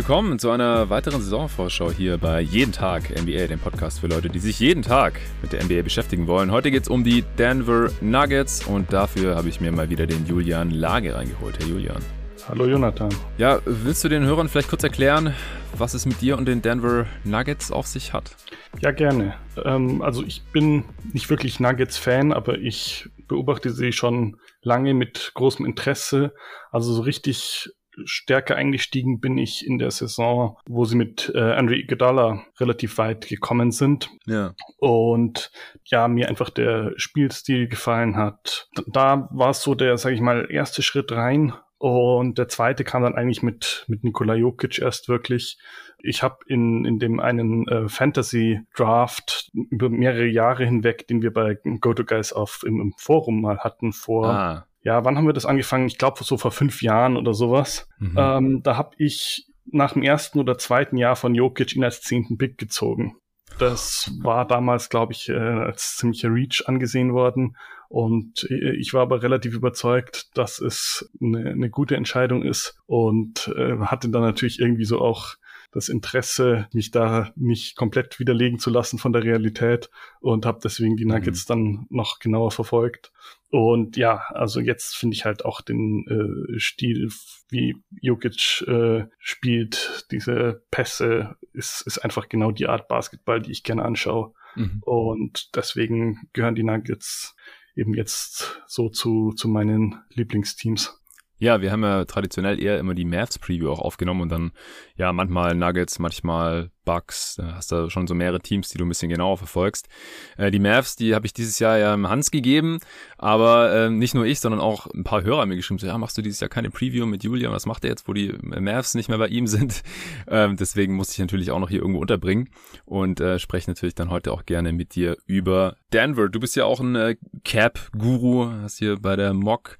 Willkommen zu einer weiteren Saisonvorschau hier bei Jeden Tag NBA, dem Podcast für Leute, die sich jeden Tag mit der NBA beschäftigen wollen. Heute geht es um die Denver Nuggets und dafür habe ich mir mal wieder den Julian Lage reingeholt. Herr Julian. Hallo Jonathan. Ja, willst du den Hörern vielleicht kurz erklären, was es mit dir und den Denver Nuggets auf sich hat? Ja, gerne. Ähm, also ich bin nicht wirklich Nuggets-Fan, aber ich beobachte sie schon lange mit großem Interesse. Also so richtig stärker eingestiegen bin ich in der Saison, wo sie mit äh, Andre Iguodala relativ weit gekommen sind. Ja. Und ja, mir einfach der Spielstil gefallen hat. Da war es so der, sag ich mal, erste Schritt rein. Und der zweite kam dann eigentlich mit, mit Nikola Jokic erst wirklich. Ich habe in, in dem einen äh, Fantasy-Draft über mehrere Jahre hinweg, den wir bei GoToGuys auf im, im Forum mal hatten, vor ah ja, wann haben wir das angefangen? Ich glaube so vor fünf Jahren oder sowas. Mhm. Ähm, da habe ich nach dem ersten oder zweiten Jahr von Jokic ihn als zehnten Pick gezogen. Das war damals, glaube ich, äh, als ziemlicher Reach angesehen worden. Und äh, ich war aber relativ überzeugt, dass es eine, eine gute Entscheidung ist und äh, hatte dann natürlich irgendwie so auch das Interesse, mich da nicht komplett widerlegen zu lassen von der Realität und habe deswegen die Nuggets mhm. dann noch genauer verfolgt. Und ja, also jetzt finde ich halt auch den äh, Stil, wie Jokic äh, spielt, diese Pässe, ist, ist einfach genau die Art Basketball, die ich gerne anschaue. Mhm. Und deswegen gehören die Nuggets eben jetzt so zu, zu meinen Lieblingsteams. Ja, wir haben ja traditionell eher immer die Mavs-Preview auch aufgenommen und dann ja manchmal Nuggets, manchmal Bucks. Da hast du schon so mehrere Teams, die du ein bisschen genauer verfolgst. Äh, die Mavs, die habe ich dieses Jahr ja Hans gegeben, aber äh, nicht nur ich, sondern auch ein paar Hörer haben mir geschrieben, so, ja, machst du dieses Jahr keine Preview mit Julian? Was macht er jetzt, wo die Mavs nicht mehr bei ihm sind? Ähm, deswegen musste ich natürlich auch noch hier irgendwo unterbringen und äh, spreche natürlich dann heute auch gerne mit dir über Denver. Du bist ja auch ein äh, Cap-Guru, hast hier bei der Mock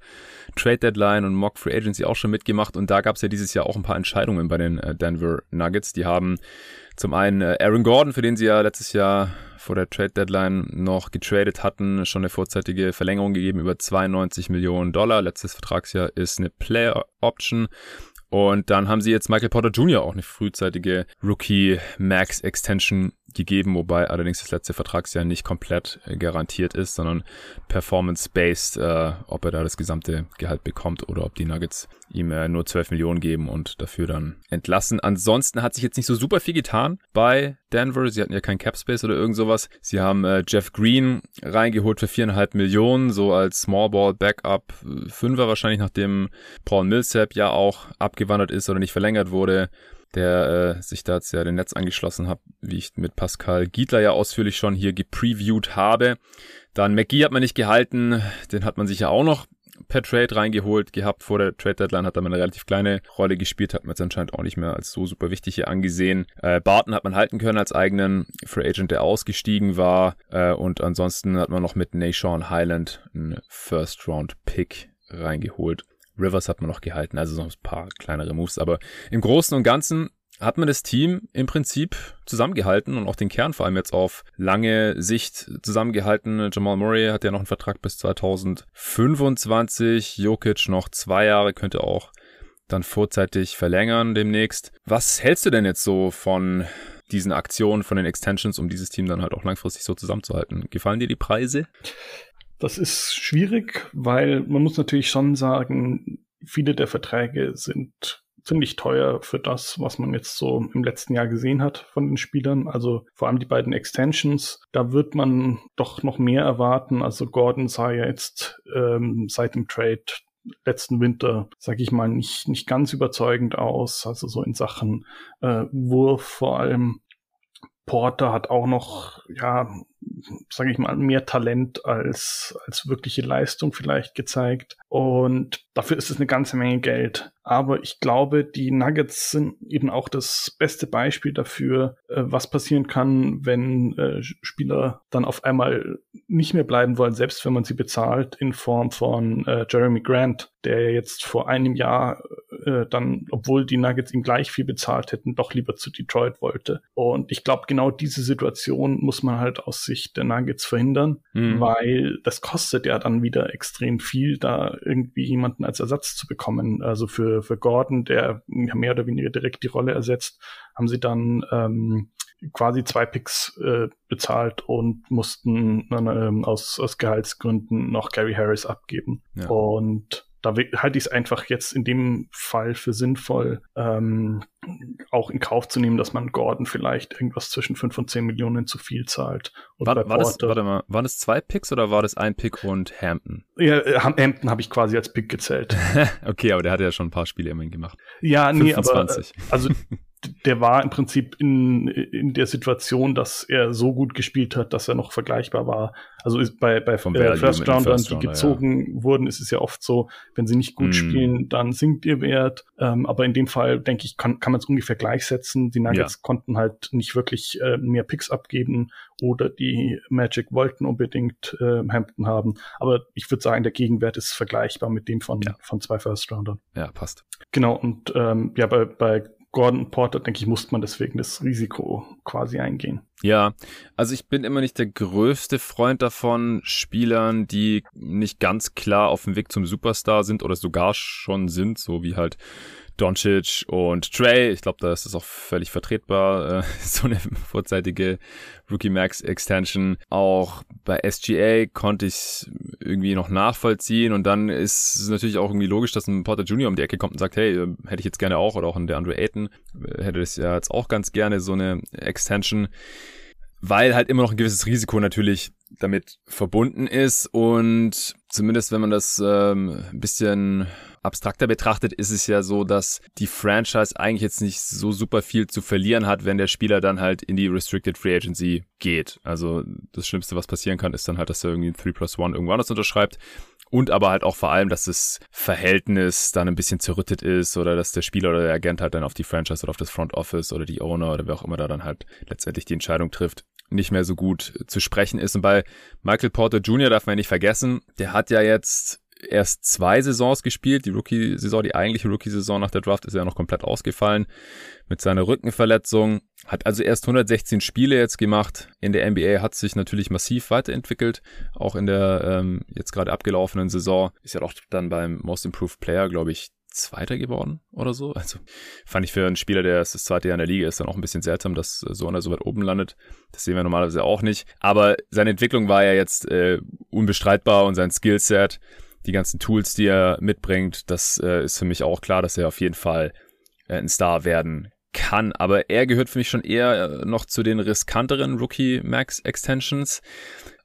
Trade Deadline und Mock Free Agency auch schon mitgemacht und da gab es ja dieses Jahr auch ein paar Entscheidungen bei den äh, Denver Nuggets. Die haben zum einen äh, Aaron Gordon, für den sie ja letztes Jahr vor der Trade Deadline noch getradet hatten, schon eine vorzeitige Verlängerung gegeben über 92 Millionen Dollar. Letztes Vertragsjahr ist eine Player Option. Und dann haben sie jetzt Michael Porter Jr. auch eine frühzeitige Rookie Max Extension gegeben, wobei allerdings das letzte Vertragsjahr nicht komplett äh, garantiert ist, sondern performance-based, äh, ob er da das gesamte Gehalt bekommt oder ob die Nuggets ihm äh, nur 12 Millionen geben und dafür dann entlassen. Ansonsten hat sich jetzt nicht so super viel getan bei Denver. Sie hatten ja kein Cap Space oder irgend sowas. Sie haben äh, Jeff Green reingeholt für viereinhalb Millionen, so als Small Ball Backup Fünfer wahrscheinlich, nachdem Paul Millsap ja auch abgewandert ist oder nicht verlängert wurde der äh, sich da jetzt ja den Netz angeschlossen hat, wie ich mit Pascal Giedler ja ausführlich schon hier gepreviewt habe. Dann McGee hat man nicht gehalten, den hat man sich ja auch noch per Trade reingeholt gehabt. Vor der Trade Deadline hat er eine relativ kleine Rolle gespielt, hat man jetzt anscheinend auch nicht mehr als so super wichtig hier angesehen. Äh, Barton hat man halten können als eigenen Free Agent, der ausgestiegen war. Äh, und ansonsten hat man noch mit Nashawn Highland einen First Round Pick reingeholt. Rivers hat man noch gehalten, also so ein paar kleinere Moves. Aber im Großen und Ganzen hat man das Team im Prinzip zusammengehalten und auch den Kern vor allem jetzt auf lange Sicht zusammengehalten. Jamal Murray hat ja noch einen Vertrag bis 2025. Jokic noch zwei Jahre, könnte auch dann vorzeitig verlängern demnächst. Was hältst du denn jetzt so von diesen Aktionen, von den Extensions, um dieses Team dann halt auch langfristig so zusammenzuhalten? Gefallen dir die Preise? Das ist schwierig, weil man muss natürlich schon sagen, viele der Verträge sind ziemlich teuer für das, was man jetzt so im letzten Jahr gesehen hat von den Spielern. Also vor allem die beiden Extensions, da wird man doch noch mehr erwarten. Also Gordon sah ja jetzt ähm, seit dem Trade letzten Winter, sage ich mal, nicht, nicht ganz überzeugend aus. Also so in Sachen äh, Wurf vor allem. Porter hat auch noch, ja, sage ich mal, mehr Talent als, als wirkliche Leistung vielleicht gezeigt. Und dafür ist es eine ganze Menge Geld. Aber ich glaube, die Nuggets sind eben auch das beste Beispiel dafür, äh, was passieren kann, wenn äh, Spieler dann auf einmal nicht mehr bleiben wollen, selbst wenn man sie bezahlt, in Form von äh, Jeremy Grant, der jetzt vor einem Jahr dann, obwohl die Nuggets ihm gleich viel bezahlt hätten, doch lieber zu Detroit wollte. Und ich glaube, genau diese Situation muss man halt aus Sicht der Nuggets verhindern, mhm. weil das kostet ja dann wieder extrem viel, da irgendwie jemanden als Ersatz zu bekommen. Also für, für Gordon, der mehr oder weniger direkt die Rolle ersetzt, haben sie dann ähm, quasi zwei Picks äh, bezahlt und mussten äh, aus, aus Gehaltsgründen noch Gary Harris abgeben. Ja. Und da halte ich es einfach jetzt in dem Fall für sinnvoll, ähm, auch in Kauf zu nehmen, dass man Gordon vielleicht irgendwas zwischen 5 und 10 Millionen zu viel zahlt. Und war, war das, warte mal, waren das zwei Picks oder war das ein Pick und Hampton? Ja, äh, Hampton habe ich quasi als Pick gezählt. okay, aber der hat ja schon ein paar Spiele immerhin gemacht. Ja, 25. nee, aber äh, also der war im Prinzip in, in der Situation, dass er so gut gespielt hat, dass er noch vergleichbar war. Also ist bei, bei Vom äh, First Roundern, die gezogen ja. wurden, ist es ja oft so, wenn sie nicht gut mm. spielen, dann sinkt ihr Wert. Ähm, aber in dem Fall, denke ich, kann, kann man es ungefähr gleichsetzen. Die Nuggets ja. konnten halt nicht wirklich äh, mehr Picks abgeben oder die Magic wollten unbedingt äh, Hampton haben. Aber ich würde sagen, der Gegenwert ist vergleichbar mit dem von, ja. von zwei First Roundern. Ja, passt. Genau, und ähm, ja, bei, bei Gordon Porter, denke ich, musste man deswegen das Risiko quasi eingehen. Ja, also ich bin immer nicht der größte Freund davon, Spielern, die nicht ganz klar auf dem Weg zum Superstar sind oder sogar schon sind, so wie halt Doncic und Trey. Ich glaube, da ist es auch völlig vertretbar, äh, so eine vorzeitige Rookie Max Extension. Auch bei SGA konnte ich irgendwie noch nachvollziehen und dann ist es natürlich auch irgendwie logisch, dass ein Porter Jr. um die Ecke kommt und sagt, hey, äh, hätte ich jetzt gerne auch oder auch ein der Andrew Ayton äh, hätte das ja jetzt auch ganz gerne so eine Extension weil halt immer noch ein gewisses Risiko natürlich damit verbunden ist und zumindest wenn man das ähm, ein bisschen abstrakter betrachtet, ist es ja so, dass die Franchise eigentlich jetzt nicht so super viel zu verlieren hat, wenn der Spieler dann halt in die Restricted Free Agency geht. Also das Schlimmste, was passieren kann, ist dann halt, dass er irgendwie ein 3 plus 1 irgendwo anders unterschreibt. Und aber halt auch vor allem, dass das Verhältnis dann ein bisschen zerrüttet ist oder dass der Spieler oder der Agent halt dann auf die Franchise oder auf das Front Office oder die Owner oder wer auch immer da dann halt letztendlich die Entscheidung trifft, nicht mehr so gut zu sprechen ist. Und bei Michael Porter Jr. darf man ja nicht vergessen, der hat ja jetzt erst zwei Saisons gespielt. Die Rookie-Saison, die eigentliche Rookie-Saison nach der Draft ist ja noch komplett ausgefallen mit seiner Rückenverletzung. Hat also erst 116 Spiele jetzt gemacht. In der NBA hat sich natürlich massiv weiterentwickelt. Auch in der ähm, jetzt gerade abgelaufenen Saison ist ja doch dann beim Most Improved Player, glaube ich, Zweiter geworden oder so. Also fand ich für einen Spieler, der das zweite Jahr in der Liga ist, dann auch ein bisschen seltsam, dass so einer so weit oben landet. Das sehen wir normalerweise auch nicht. Aber seine Entwicklung war ja jetzt äh, unbestreitbar und sein Skillset die ganzen Tools, die er mitbringt, das äh, ist für mich auch klar, dass er auf jeden Fall äh, ein Star werden kann. Aber er gehört für mich schon eher äh, noch zu den riskanteren Rookie Max Extensions.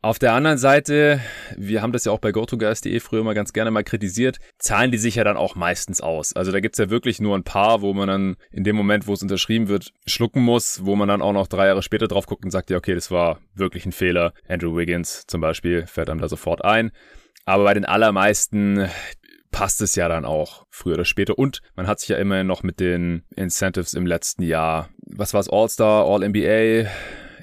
Auf der anderen Seite, wir haben das ja auch bei GoToGuys.de früher mal ganz gerne mal kritisiert, zahlen die sich ja dann auch meistens aus. Also da gibt's ja wirklich nur ein paar, wo man dann in dem Moment, wo es unterschrieben wird, schlucken muss, wo man dann auch noch drei Jahre später drauf guckt und sagt, ja, okay, das war wirklich ein Fehler. Andrew Wiggins zum Beispiel fällt einem da sofort ein. Aber bei den allermeisten passt es ja dann auch früher oder später. Und man hat sich ja immerhin noch mit den Incentives im letzten Jahr, was war es, All-Star, All-NBA,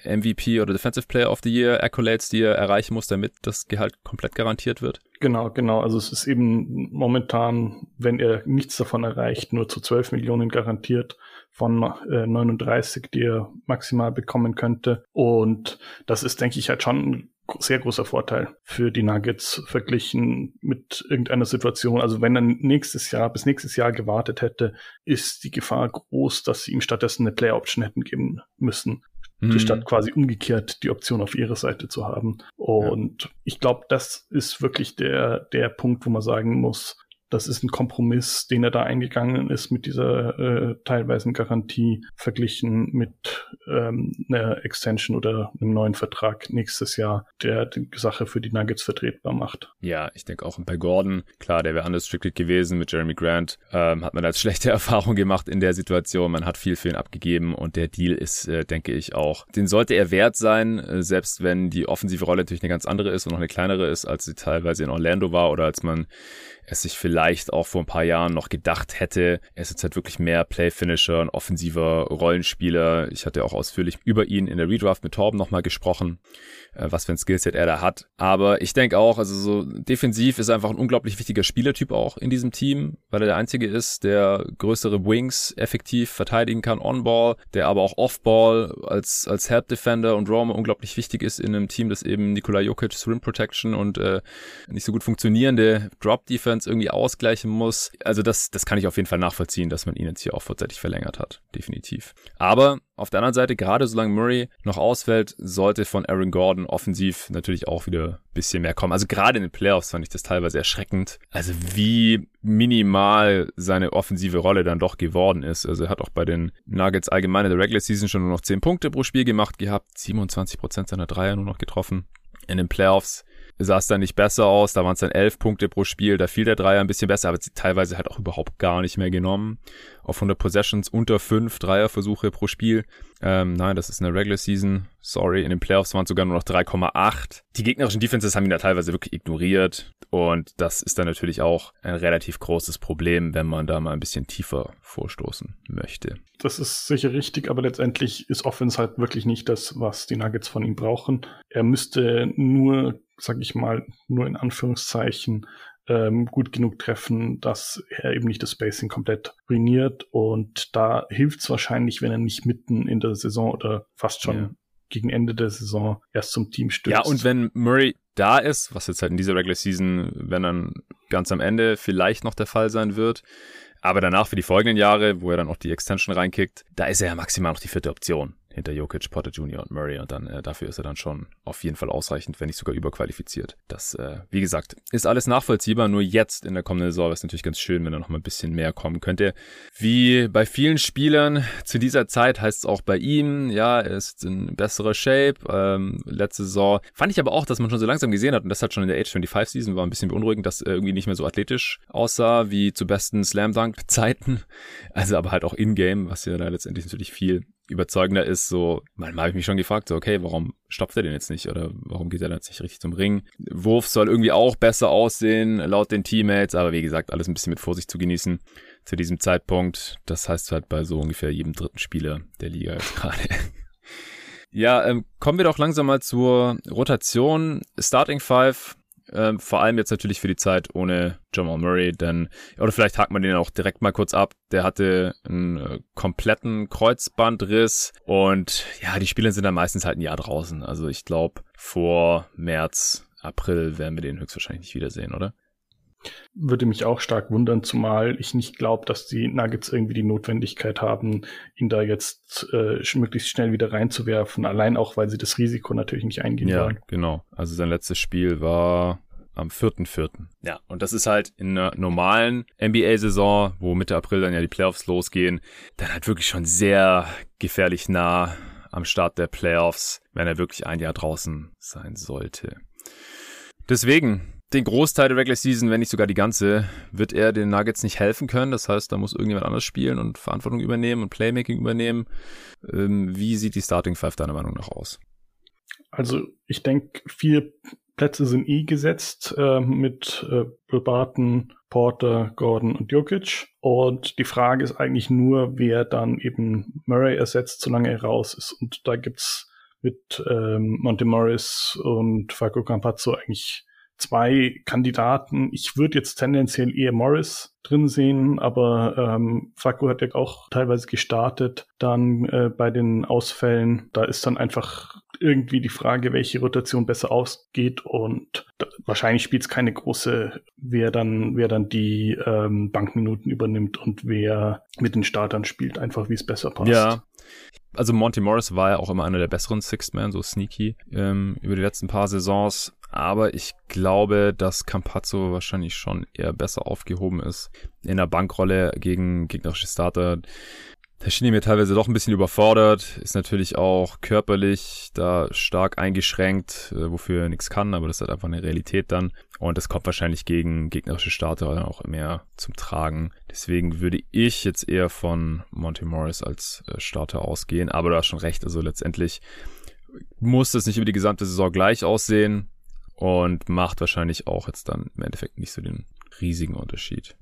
MVP oder Defensive Player of the Year Accolades, die er erreichen muss, damit das Gehalt komplett garantiert wird. Genau, genau. Also es ist eben momentan, wenn er nichts davon erreicht, nur zu 12 Millionen garantiert von äh, 39, die er maximal bekommen könnte. Und das ist, denke ich, halt schon sehr großer Vorteil für die Nuggets verglichen mit irgendeiner Situation. Also wenn er nächstes Jahr, bis nächstes Jahr gewartet hätte, ist die Gefahr groß, dass sie ihm stattdessen eine Player Option hätten geben müssen. Mhm. Statt quasi umgekehrt die Option auf ihrer Seite zu haben. Und ja. ich glaube, das ist wirklich der, der Punkt, wo man sagen muss, das ist ein Kompromiss, den er da eingegangen ist mit dieser äh, teilweisen Garantie verglichen mit ähm, einer Extension oder einem neuen Vertrag nächstes Jahr, der die Sache für die Nuggets vertretbar macht. Ja, ich denke auch bei Gordon, klar, der wäre unrestricted gewesen mit Jeremy Grant, ähm, hat man als schlechte Erfahrung gemacht in der Situation. Man hat viel für ihn abgegeben und der Deal ist, äh, denke ich, auch, den sollte er wert sein, äh, selbst wenn die offensive Rolle natürlich eine ganz andere ist und noch eine kleinere ist, als sie teilweise in Orlando war oder als man es sich vielleicht auch vor ein paar Jahren noch gedacht hätte. Er ist jetzt halt wirklich mehr Play-Finisher, ein offensiver Rollenspieler. Ich hatte auch ausführlich über ihn in der Redraft mit Torben nochmal gesprochen, äh, was für ein Skillset er da hat. Aber ich denke auch, also so defensiv ist er einfach ein unglaublich wichtiger Spielertyp auch in diesem Team, weil er der einzige ist, der größere Wings effektiv verteidigen kann on-ball, der aber auch off-ball als, als Help-Defender und Roamer unglaublich wichtig ist in einem Team, das eben Nikola Jokic Rim Protection und äh, nicht so gut funktionierende Drop-Defense irgendwie ausgleichen muss. Also das, das kann ich auf jeden Fall nachvollziehen, dass man ihn jetzt hier auch vorzeitig verlängert hat. Definitiv. Aber auf der anderen Seite, gerade solange Murray noch ausfällt, sollte von Aaron Gordon offensiv natürlich auch wieder ein bisschen mehr kommen. Also gerade in den Playoffs fand ich das teilweise erschreckend. Also wie minimal seine offensive Rolle dann doch geworden ist. Also er hat auch bei den Nuggets allgemein in der Regular Season schon nur noch 10 Punkte pro Spiel gemacht gehabt, 27% seiner Dreier nur noch getroffen. In den Playoffs sah es dann nicht besser aus. Da waren es dann elf Punkte pro Spiel. Da fiel der Dreier ein bisschen besser, aber teilweise halt auch überhaupt gar nicht mehr genommen. Auf 100 Possessions unter fünf Dreierversuche pro Spiel. Ähm, nein, das ist in der Regular Season. Sorry, in den Playoffs waren es sogar nur noch 3,8. Die gegnerischen Defenses haben ihn da teilweise wirklich ignoriert. Und das ist dann natürlich auch ein relativ großes Problem, wenn man da mal ein bisschen tiefer vorstoßen möchte. Das ist sicher richtig, aber letztendlich ist Offense halt wirklich nicht das, was die Nuggets von ihm brauchen. Er müsste nur sag ich mal, nur in Anführungszeichen ähm, gut genug treffen, dass er eben nicht das Spacing komplett ruiniert. Und da hilft es wahrscheinlich, wenn er nicht mitten in der Saison oder fast schon ja. gegen Ende der Saison erst zum Team stößt. Ja, und wenn Murray da ist, was jetzt halt in dieser Regular Season, wenn dann ganz am Ende vielleicht noch der Fall sein wird, aber danach für die folgenden Jahre, wo er dann auch die Extension reinkickt, da ist er ja maximal noch die vierte Option hinter Jokic, Potter Jr. und Murray und dann äh, dafür ist er dann schon auf jeden Fall ausreichend, wenn nicht sogar überqualifiziert. Das, äh, wie gesagt, ist alles nachvollziehbar, nur jetzt in der kommenden Saison wäre es natürlich ganz schön, wenn er noch mal ein bisschen mehr kommen könnte. Wie bei vielen Spielern zu dieser Zeit heißt es auch bei ihm, ja, er ist in besserer Shape. Ähm, letzte Saison fand ich aber auch, dass man schon so langsam gesehen hat und das hat schon in der Age 25 Season war ein bisschen beunruhigend, dass er irgendwie nicht mehr so athletisch aussah wie zu besten Slam Dunk Zeiten. Also aber halt auch in-game, was ja da letztendlich natürlich viel überzeugender ist, so, manchmal habe ich mich schon gefragt, so, okay, warum stopft er den jetzt nicht oder warum geht er dann jetzt nicht richtig zum Ring? Wurf soll irgendwie auch besser aussehen, laut den Teammates, aber wie gesagt, alles ein bisschen mit Vorsicht zu genießen zu diesem Zeitpunkt. Das heißt halt bei so ungefähr jedem dritten Spieler der Liga jetzt gerade. ja, ähm, kommen wir doch langsam mal zur Rotation. Starting Five ähm, vor allem jetzt natürlich für die Zeit ohne Jamal Murray, denn, oder vielleicht hakt man den auch direkt mal kurz ab. Der hatte einen äh, kompletten Kreuzbandriss und ja, die Spieler sind dann meistens halt ein Jahr draußen. Also ich glaube, vor März, April werden wir den höchstwahrscheinlich nicht wiedersehen, oder? Würde mich auch stark wundern, zumal ich nicht glaube, dass die Nuggets irgendwie die Notwendigkeit haben, ihn da jetzt äh, möglichst schnell wieder reinzuwerfen. Allein auch, weil sie das Risiko natürlich nicht eingehen ja, wollen. Ja, genau. Also sein letztes Spiel war am 4.4. Ja, und das ist halt in einer normalen NBA-Saison, wo Mitte April dann ja die Playoffs losgehen, dann halt wirklich schon sehr gefährlich nah am Start der Playoffs, wenn er wirklich ein Jahr draußen sein sollte. Deswegen, den Großteil der Regular Season, wenn nicht sogar die ganze, wird er den Nuggets nicht helfen können. Das heißt, da muss irgendjemand anders spielen und Verantwortung übernehmen und Playmaking übernehmen. Ähm, wie sieht die Starting Five deiner Meinung nach aus? Also ich denke, vier Plätze sind eh gesetzt äh, mit äh, Barton, Porter, Gordon und Jokic. Und die Frage ist eigentlich nur, wer dann eben Murray ersetzt, solange er raus ist. Und da gibt's mit ähm, Monte Morris und Falco Campazzo eigentlich zwei Kandidaten. Ich würde jetzt tendenziell eher Morris drin sehen, aber ähm, Faku hat ja auch teilweise gestartet. Dann äh, bei den Ausfällen, da ist dann einfach irgendwie die Frage, welche Rotation besser ausgeht und da, wahrscheinlich spielt es keine große, wer dann, wer dann die ähm, Bankminuten übernimmt und wer mit den Startern spielt, einfach wie es besser passt. Ja. Also Monty Morris war ja auch immer einer der besseren Sixth Man, so sneaky ähm, über die letzten paar Saisons. Aber ich glaube, dass Campazzo wahrscheinlich schon eher besser aufgehoben ist in der Bankrolle gegen gegnerische Starter. Da schien mir teilweise doch ein bisschen überfordert, ist natürlich auch körperlich da stark eingeschränkt, äh, wofür er nichts kann, aber das ist halt einfach eine Realität dann. Und das kommt wahrscheinlich gegen gegnerische Starter dann auch mehr zum Tragen. Deswegen würde ich jetzt eher von Monty Morris als äh, Starter ausgehen, aber du hast schon recht, also letztendlich muss das nicht über die gesamte Saison gleich aussehen und macht wahrscheinlich auch jetzt dann im Endeffekt nicht so den riesigen Unterschied.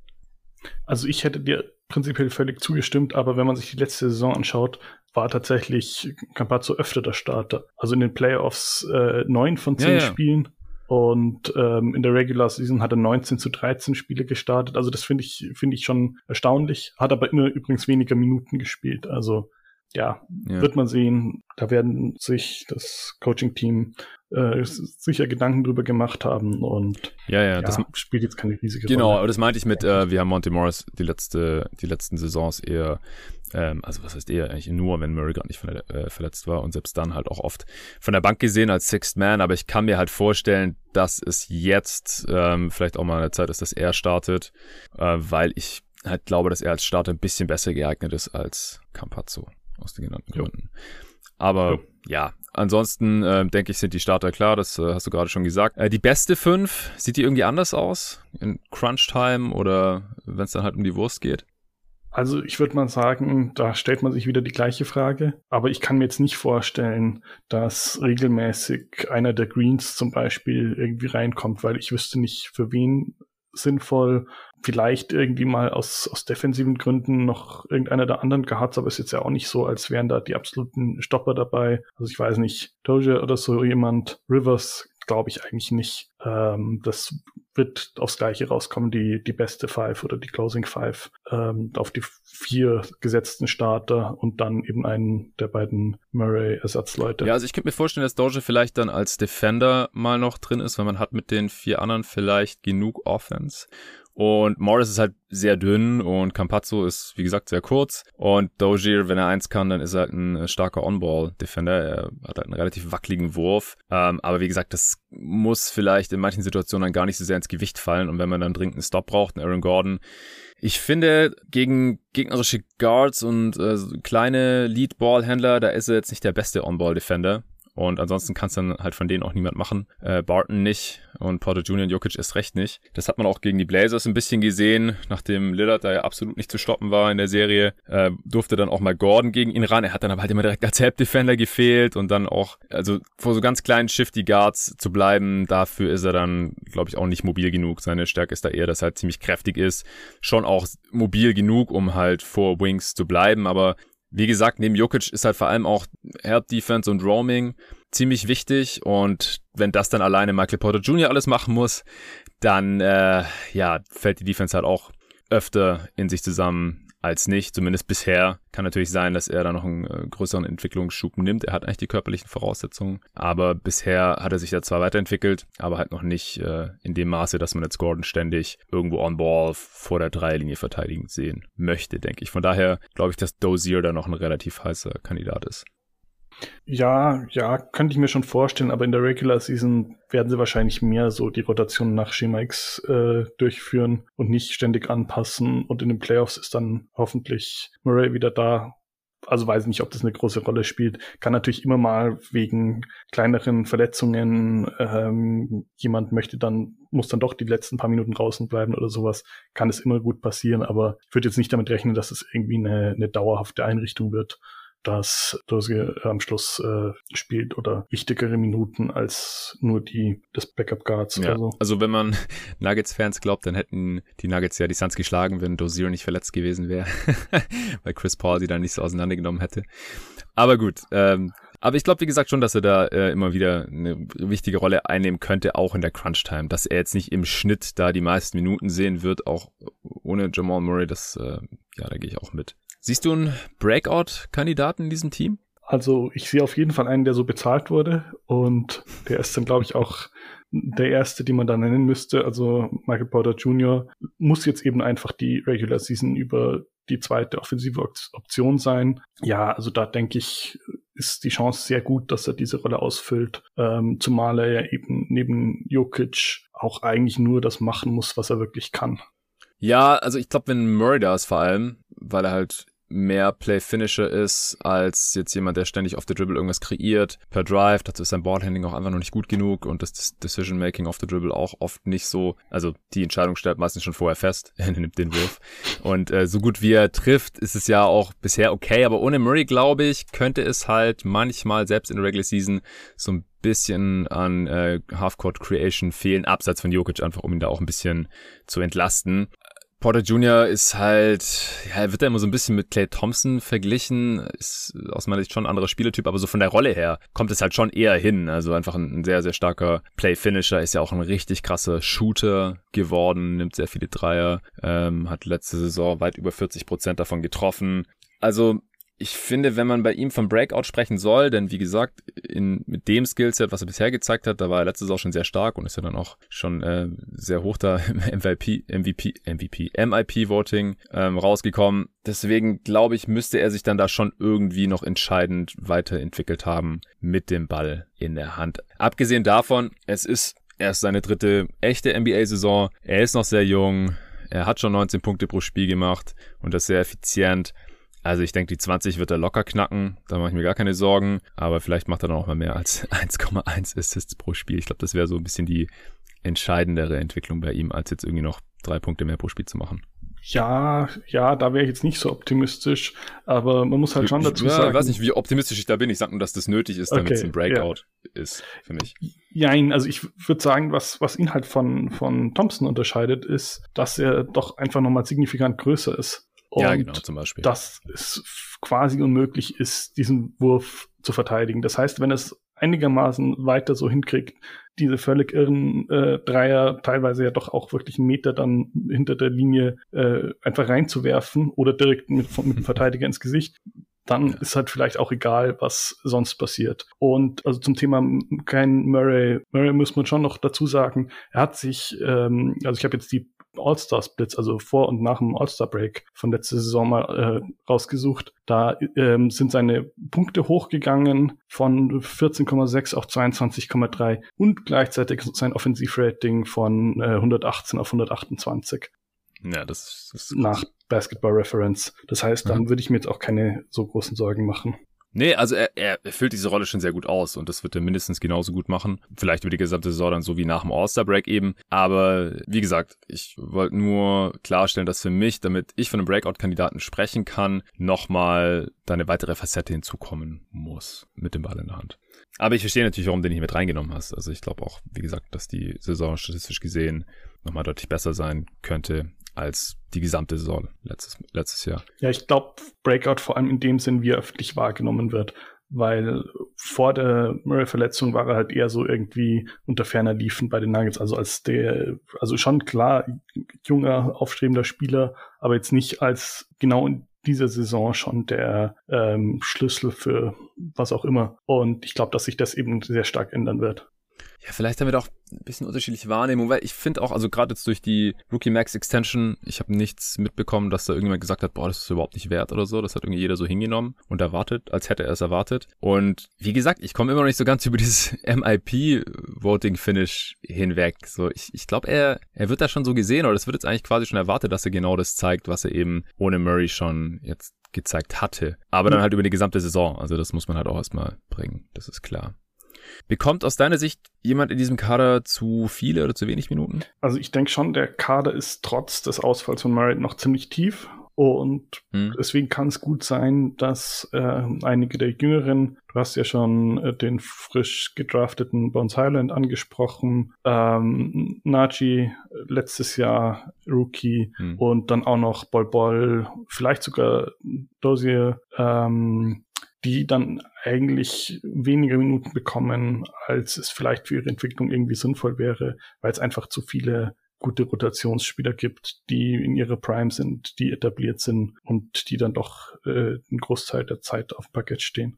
Also ich hätte dir prinzipiell völlig zugestimmt, aber wenn man sich die letzte Saison anschaut, war tatsächlich Campazzo öfter der Starter. Also in den Playoffs äh, neun von zehn ja, ja. Spielen und ähm, in der Regular Season hat er 19 zu 13 Spiele gestartet. Also das finde ich, finde ich schon erstaunlich. Hat aber immer übrigens weniger Minuten gespielt. Also ja, ja, wird man sehen. Da werden sich das Coaching-Team äh, sicher Gedanken drüber gemacht haben und ja, ja, ja das spielt jetzt keine riesige genau, Rolle. Genau, aber das meinte ich mit, äh, wir haben Monty Morris die letzte, die letzten Saisons eher, ähm, also was heißt eher eigentlich nur, wenn Murray gerade nicht der, äh, verletzt war und selbst dann halt auch oft von der Bank gesehen als Sixth Man, aber ich kann mir halt vorstellen, dass es jetzt ähm, vielleicht auch mal eine Zeit ist, dass er startet, äh, weil ich halt glaube, dass er als Starter ein bisschen besser geeignet ist als Campazzo aus den genannten Gründen. Aber ja, ja ansonsten äh, denke ich, sind die Starter klar, das äh, hast du gerade schon gesagt. Äh, die beste fünf, sieht die irgendwie anders aus? In Crunch-Time oder wenn es dann halt um die Wurst geht? Also ich würde mal sagen, da stellt man sich wieder die gleiche Frage. Aber ich kann mir jetzt nicht vorstellen, dass regelmäßig einer der Greens zum Beispiel irgendwie reinkommt, weil ich wüsste nicht, für wen sinnvoll vielleicht irgendwie mal aus, aus defensiven Gründen noch irgendeiner der anderen gehabt, aber es ist jetzt ja auch nicht so, als wären da die absoluten Stopper dabei. Also ich weiß nicht, Doja oder so jemand, Rivers glaube ich eigentlich nicht. Ähm, das wird aufs Gleiche rauskommen, die, die beste Five oder die Closing Five, ähm, auf die vier gesetzten Starter und dann eben einen der beiden Murray-Ersatzleute. Ja, also ich könnte mir vorstellen, dass Doge vielleicht dann als Defender mal noch drin ist, weil man hat mit den vier anderen vielleicht genug Offense. Und Morris ist halt sehr dünn und Campazzo ist, wie gesagt, sehr kurz. Und Dozier, wenn er eins kann, dann ist er halt ein starker On-Ball-Defender. Er hat halt einen relativ wackeligen Wurf. Ähm, aber wie gesagt, das muss vielleicht in manchen Situationen dann gar nicht so sehr ins Gewicht fallen. Und wenn man dann dringend einen Stop braucht, einen Aaron Gordon, ich finde, gegen gegnerische Guards und äh, kleine Lead-Ball-Händler, da ist er jetzt nicht der beste On-Ball-Defender. Und ansonsten kann es dann halt von denen auch niemand machen. Äh, Barton nicht und Porter Jr. und Jokic erst recht nicht. Das hat man auch gegen die Blazers ein bisschen gesehen, nachdem Lillard da ja absolut nicht zu stoppen war in der Serie. Äh, durfte dann auch mal Gordon gegen ihn ran. Er hat dann aber halt immer direkt als Help-Defender gefehlt und dann auch, also vor so ganz kleinen Shifty Guards zu bleiben, dafür ist er dann, glaube ich, auch nicht mobil genug. Seine Stärke ist da eher, dass er halt ziemlich kräftig ist. Schon auch mobil genug, um halt vor Wings zu bleiben, aber wie gesagt, neben Jokic ist halt vor allem auch Help Defense und Roaming ziemlich wichtig und wenn das dann alleine Michael Porter Jr. alles machen muss, dann äh, ja, fällt die Defense halt auch öfter in sich zusammen als nicht, zumindest bisher. Kann natürlich sein, dass er da noch einen äh, größeren Entwicklungsschub nimmt. Er hat eigentlich die körperlichen Voraussetzungen, aber bisher hat er sich da zwar weiterentwickelt, aber halt noch nicht äh, in dem Maße, dass man jetzt Gordon ständig irgendwo on Ball vor der Dreierlinie verteidigen sehen möchte, denke ich. Von daher glaube ich, dass Dozier da noch ein relativ heißer Kandidat ist. Ja, ja, könnte ich mir schon vorstellen, aber in der Regular Season werden sie wahrscheinlich mehr so die Rotation nach Schema X äh, durchführen und nicht ständig anpassen. Und in den Playoffs ist dann hoffentlich Murray wieder da. Also weiß nicht, ob das eine große Rolle spielt. Kann natürlich immer mal wegen kleineren Verletzungen, ähm, jemand möchte dann, muss dann doch die letzten paar Minuten draußen bleiben oder sowas. Kann es immer gut passieren, aber ich würde jetzt nicht damit rechnen, dass es irgendwie eine, eine dauerhafte Einrichtung wird dass Dozier am Schluss äh, spielt oder wichtigere Minuten als nur die des Backup Guards. Ja, so. Also wenn man Nuggets-Fans glaubt, dann hätten die Nuggets ja die Suns geschlagen, wenn Dozier nicht verletzt gewesen wäre, weil Chris Paul sie dann nicht so auseinandergenommen hätte. Aber gut, ähm, aber ich glaube, wie gesagt, schon, dass er da äh, immer wieder eine wichtige Rolle einnehmen könnte, auch in der Crunch-Time. Dass er jetzt nicht im Schnitt da die meisten Minuten sehen wird, auch ohne Jamal Murray, das, äh, ja, da gehe ich auch mit. Siehst du einen Breakout-Kandidaten in diesem Team? Also ich sehe auf jeden Fall einen, der so bezahlt wurde und der ist dann, glaube ich, auch der erste, den man da nennen müsste. Also Michael Porter Jr. muss jetzt eben einfach die Regular Season über die zweite offensive Option sein. Ja, also da denke ich, ist die Chance sehr gut, dass er diese Rolle ausfüllt. Ähm, zumal er ja eben neben Jokic auch eigentlich nur das machen muss, was er wirklich kann. Ja, also ich glaube, wenn Murray da ist vor allem, weil er halt mehr Play-Finisher ist, als jetzt jemand, der ständig auf the Dribble irgendwas kreiert. Per Drive, dazu ist sein Ballhandling auch einfach noch nicht gut genug und das Decision-Making auf the Dribble auch oft nicht so. Also die Entscheidung stellt meistens schon vorher fest. er nimmt den Wurf. Und äh, so gut wie er trifft, ist es ja auch bisher okay. Aber ohne Murray, glaube ich, könnte es halt manchmal, selbst in der Regular Season, so ein bisschen an äh, Halfcourt Creation fehlen, abseits von Jokic, einfach um ihn da auch ein bisschen zu entlasten. Porter Jr. ist halt, ja, er wird ja immer so ein bisschen mit Clay Thompson verglichen, ist aus meiner Sicht schon ein anderer Spielertyp, aber so von der Rolle her kommt es halt schon eher hin. Also einfach ein, sehr, sehr starker Play-Finisher, ist ja auch ein richtig krasser Shooter geworden, nimmt sehr viele Dreier, ähm, hat letzte Saison weit über 40 Prozent davon getroffen. Also ich finde, wenn man bei ihm vom Breakout sprechen soll, denn wie gesagt, in, mit dem Skillset, was er bisher gezeigt hat, da war er letztes Jahr schon sehr stark und ist ja dann auch schon äh, sehr hoch da im MVP, MVP, MVP, MIP-Voting ähm, rausgekommen. Deswegen glaube ich, müsste er sich dann da schon irgendwie noch entscheidend weiterentwickelt haben mit dem Ball in der Hand. Abgesehen davon, es ist erst seine dritte echte NBA-Saison. Er ist noch sehr jung. Er hat schon 19 Punkte pro Spiel gemacht und das sehr effizient. Also ich denke, die 20 wird er locker knacken, da mache ich mir gar keine Sorgen, aber vielleicht macht er dann auch mal mehr als 1,1 Assists pro Spiel. Ich glaube, das wäre so ein bisschen die entscheidendere Entwicklung bei ihm, als jetzt irgendwie noch drei Punkte mehr pro Spiel zu machen. Ja, ja, da wäre ich jetzt nicht so optimistisch, aber man muss halt schon dazu ja, sagen. Ich weiß nicht, wie optimistisch ich da bin. Ich sage nur, dass das nötig ist, damit okay, es ein Breakout ja. ist für mich. Ja, also ich würde sagen, was, was ihn halt von, von Thompson unterscheidet, ist, dass er doch einfach nochmal signifikant größer ist. Und ja, genau, zum Beispiel. Dass es quasi unmöglich ist, diesen Wurf zu verteidigen. Das heißt, wenn es einigermaßen weiter so hinkriegt, diese völlig irren äh, Dreier, teilweise ja doch auch wirklich einen Meter dann hinter der Linie äh, einfach reinzuwerfen oder direkt mit, mit dem Verteidiger ins Gesicht, dann ist halt vielleicht auch egal, was sonst passiert. Und also zum Thema kein Murray, Murray muss man schon noch dazu sagen, er hat sich, ähm, also ich habe jetzt die All-Star-Splits, also vor und nach dem All-Star-Break von letzter Saison mal äh, rausgesucht. Da ähm, sind seine Punkte hochgegangen von 14,6 auf 22,3 und gleichzeitig sein Offensivrating von äh, 118 auf 128. Ja, das ist nach Basketball Reference. Das heißt, dann ja. würde ich mir jetzt auch keine so großen Sorgen machen. Nee, also er, er füllt diese Rolle schon sehr gut aus und das wird er mindestens genauso gut machen. Vielleicht über die gesamte Saison dann so wie nach dem All-Star-Break eben. Aber wie gesagt, ich wollte nur klarstellen, dass für mich, damit ich von einem Breakout-Kandidaten sprechen kann, nochmal da eine weitere Facette hinzukommen muss mit dem Ball in der Hand. Aber ich verstehe natürlich, warum du den nicht mit reingenommen hast. Also ich glaube auch, wie gesagt, dass die Saison statistisch gesehen nochmal deutlich besser sein könnte als die gesamte Saison letztes, letztes Jahr. Ja, ich glaube, Breakout vor allem in dem Sinn, wie er öffentlich wahrgenommen wird. Weil vor der Murray-Verletzung war er halt eher so irgendwie unter ferner Liefen bei den Nuggets. Also als der, also schon klar, junger, aufstrebender Spieler, aber jetzt nicht als genau in dieser Saison schon der ähm, Schlüssel für was auch immer. Und ich glaube, dass sich das eben sehr stark ändern wird. Ja, vielleicht haben wir doch ein bisschen unterschiedliche Wahrnehmung, weil ich finde auch, also gerade jetzt durch die Rookie Max Extension, ich habe nichts mitbekommen, dass da irgendjemand gesagt hat, boah, das ist überhaupt nicht wert oder so. Das hat irgendwie jeder so hingenommen und erwartet, als hätte er es erwartet. Und wie gesagt, ich komme immer noch nicht so ganz über dieses MIP-Voting-Finish hinweg. So, ich, ich glaube, er, er wird da schon so gesehen, oder es wird jetzt eigentlich quasi schon erwartet, dass er genau das zeigt, was er eben ohne Murray schon jetzt gezeigt hatte. Aber dann halt über die gesamte Saison. Also das muss man halt auch erstmal bringen. Das ist klar. Bekommt aus deiner Sicht jemand in diesem Kader zu viele oder zu wenig Minuten? Also ich denke schon, der Kader ist trotz des Ausfalls von Murray noch ziemlich tief. Und hm. deswegen kann es gut sein, dass äh, einige der Jüngeren, du hast ja schon äh, den frisch gedrafteten Bones Highland angesprochen, ähm, Naji letztes Jahr Rookie hm. und dann auch noch Bol Bol, vielleicht sogar Dozier, ähm, die dann eigentlich weniger Minuten bekommen, als es vielleicht für ihre Entwicklung irgendwie sinnvoll wäre, weil es einfach zu viele gute Rotationsspieler gibt, die in ihrer Prime sind, die etabliert sind und die dann doch äh, einen Großteil der Zeit auf dem Parkett stehen.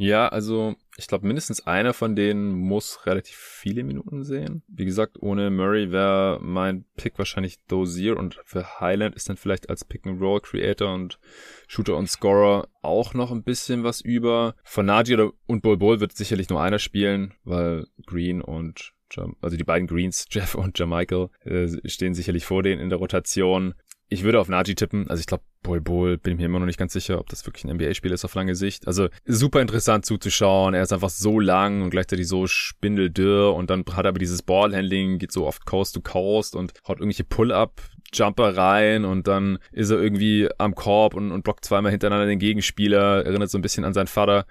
Ja, also ich glaube, mindestens einer von denen muss relativ viele Minuten sehen. Wie gesagt, ohne Murray wäre mein Pick wahrscheinlich Dozier und für Highland ist dann vielleicht als Pick-and-Roll-Creator und Shooter und Scorer auch noch ein bisschen was über. Von Najee und Bol Bol wird sicherlich nur einer spielen, weil Green und also die beiden Greens, Jeff und Jermichael, äh, stehen sicherlich vor denen in der Rotation. Ich würde auf Naji tippen. Also ich glaube, Bol Bol bin mir immer noch nicht ganz sicher, ob das wirklich ein NBA-Spiel ist auf lange Sicht. Also super interessant zuzuschauen. Er ist einfach so lang und gleichzeitig so spindeldürr und dann hat er aber dieses Ballhandling, geht so oft Coast to Coast und haut irgendwelche Pull-up Jumper rein und dann ist er irgendwie am Korb und, und blockt zweimal hintereinander den Gegenspieler, erinnert so ein bisschen an seinen Vater.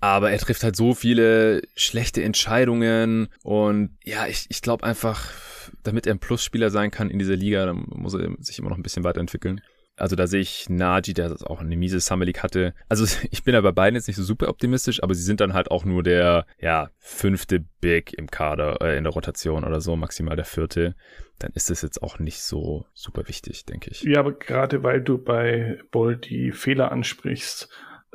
Aber er trifft halt so viele schlechte Entscheidungen und ja, ich, ich glaube einfach, damit er ein Plusspieler sein kann in dieser Liga, dann muss er sich immer noch ein bisschen weiterentwickeln. Also da sehe ich Naji, der auch eine miese Summer League hatte. Also ich bin ja bei beiden jetzt nicht so super optimistisch, aber sie sind dann halt auch nur der, ja, fünfte Big im Kader, äh, in der Rotation oder so, maximal der vierte. Dann ist das jetzt auch nicht so super wichtig, denke ich. Ja, aber gerade weil du bei Bull die Fehler ansprichst,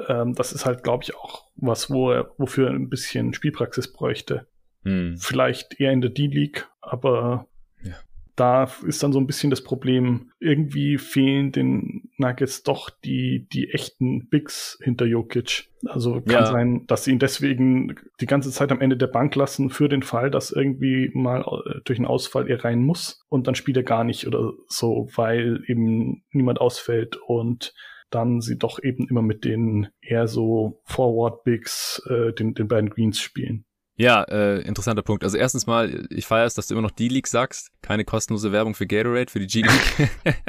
ähm, das ist halt, glaube ich, auch was, wo er, wofür er ein bisschen Spielpraxis bräuchte. Hm. Vielleicht eher in der D-League, aber ja da ist dann so ein bisschen das Problem, irgendwie fehlen den Nuggets doch die, die echten Bigs hinter Jokic. Also kann ja. sein, dass sie ihn deswegen die ganze Zeit am Ende der Bank lassen für den Fall, dass irgendwie mal äh, durch einen Ausfall er rein muss und dann spielt er gar nicht oder so, weil eben niemand ausfällt und dann sie doch eben immer mit den eher so Forward Bigs, äh, den, den beiden Greens spielen. Ja, äh, interessanter Punkt. Also erstens mal, ich feiere es, dass du immer noch D-League sagst. Keine kostenlose Werbung für Gatorade, für die G-League.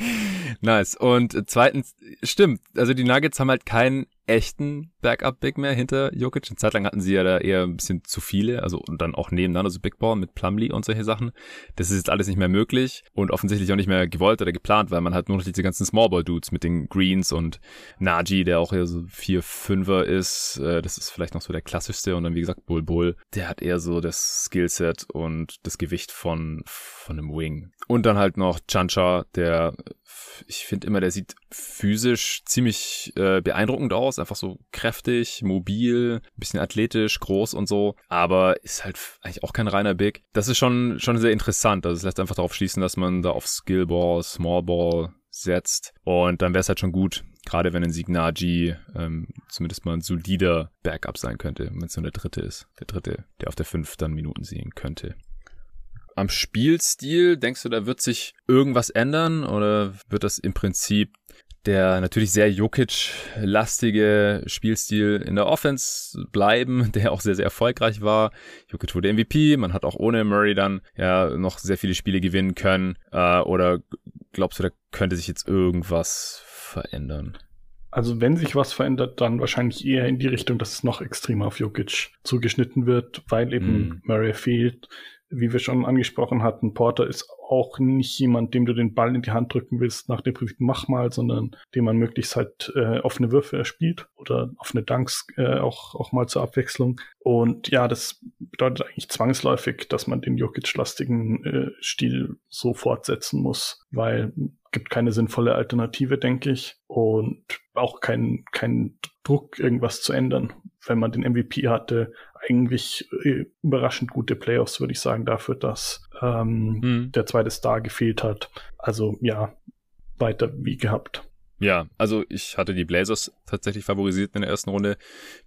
nice. Und zweitens, stimmt, also die Nuggets haben halt keinen echten Backup-Big mehr hinter Jokic. Eine Zeit lang hatten sie ja da eher ein bisschen zu viele, also und dann auch nebeneinander, so Big Ball mit Plumlee und solche Sachen. Das ist jetzt alles nicht mehr möglich und offensichtlich auch nicht mehr gewollt oder geplant, weil man halt nur noch diese ganzen Smallball-Dudes mit den Greens und Naji, der auch eher so 4-5er ist. Äh, das ist vielleicht noch so der klassischste und dann wie gesagt Bull Bull, der hat eher so das Skillset und das Gewicht von, von einem Wing. Und dann halt noch Chancha, der ich finde immer, der sieht physisch ziemlich äh, beeindruckend aus. Einfach so kräftig, mobil, ein bisschen athletisch, groß und so. Aber ist halt eigentlich auch kein reiner Big. Das ist schon, schon sehr interessant. Also es lässt einfach darauf schließen, dass man da auf Skillball, Smallball setzt. Und dann wäre es halt schon gut, gerade wenn ein Signagi ähm, zumindest mal ein solider Backup sein könnte, wenn es nur der dritte ist. Der dritte, der auf der fünf dann Minuten sehen könnte am Spielstil? Denkst du, da wird sich irgendwas ändern oder wird das im Prinzip der natürlich sehr Jokic-lastige Spielstil in der Offense bleiben, der auch sehr, sehr erfolgreich war. Jokic wurde MVP, man hat auch ohne Murray dann ja noch sehr viele Spiele gewinnen können. Äh, oder glaubst du, da könnte sich jetzt irgendwas verändern? Also wenn sich was verändert, dann wahrscheinlich eher in die Richtung, dass es noch extremer auf Jokic zugeschnitten wird, weil eben mm. Murray fehlt wie wir schon angesprochen hatten, Porter ist auch nicht jemand, dem du den Ball in die Hand drücken willst nach dem Prinzip mach mal, sondern dem man möglichst halt äh, offene Würfe erspielt oder offene Dunks äh, auch, auch mal zur Abwechslung. Und ja, das bedeutet eigentlich zwangsläufig, dass man den Jokic-lastigen äh, Stil so fortsetzen muss, weil gibt keine sinnvolle Alternative, denke ich. Und auch kein, kein Druck, irgendwas zu ändern. Wenn man den MVP hatte, eigentlich äh, überraschend gute Playoffs, würde ich sagen, dafür, dass ähm, hm. der zweite Star gefehlt hat. Also ja, weiter wie gehabt. Ja, also ich hatte die Blazers tatsächlich favorisiert in der ersten Runde,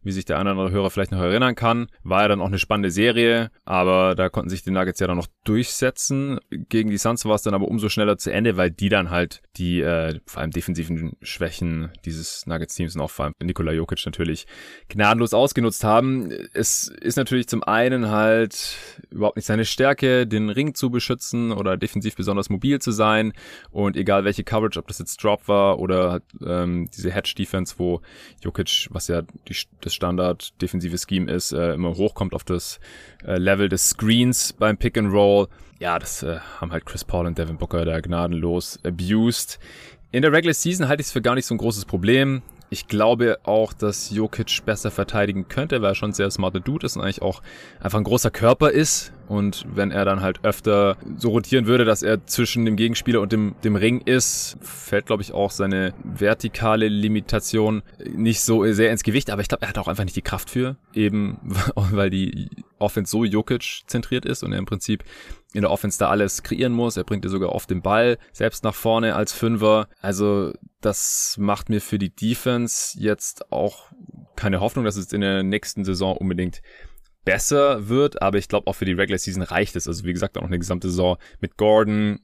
wie sich der eine oder andere Hörer vielleicht noch erinnern kann. War ja dann auch eine spannende Serie, aber da konnten sich die Nuggets ja dann noch durchsetzen. Gegen die Suns war es dann aber umso schneller zu Ende, weil die dann halt die äh, vor allem defensiven Schwächen dieses Nuggets-Teams und auch vor allem Nikola Jokic natürlich gnadenlos ausgenutzt haben. Es ist natürlich zum einen halt überhaupt nicht seine Stärke, den Ring zu beschützen oder defensiv besonders mobil zu sein und egal welche Coverage, ob das jetzt Drop war oder oder ähm, diese Hedge-Defense, wo Jokic, was ja die, das Standard-defensive Scheme ist, äh, immer hochkommt auf das äh, Level des Screens beim Pick and Roll. Ja, das äh, haben halt Chris Paul und Devin Booker da gnadenlos abused. In der Regular Season halte ich es für gar nicht so ein großes Problem. Ich glaube auch, dass Jokic besser verteidigen könnte, weil er schon sehr smarter Dude ist und eigentlich auch einfach ein großer Körper ist. Und wenn er dann halt öfter so rotieren würde, dass er zwischen dem Gegenspieler und dem, dem Ring ist, fällt, glaube ich, auch seine vertikale Limitation nicht so sehr ins Gewicht. Aber ich glaube, er hat auch einfach nicht die Kraft für, eben weil die Offense so Jokic zentriert ist und er im Prinzip in der Offense da alles kreieren muss. Er bringt dir sogar oft den Ball selbst nach vorne als Fünfer. Also das macht mir für die Defense jetzt auch keine Hoffnung, dass es in der nächsten Saison unbedingt besser wird, aber ich glaube auch für die Regular Season reicht es. Also wie gesagt, auch eine gesamte Saison mit Gordon,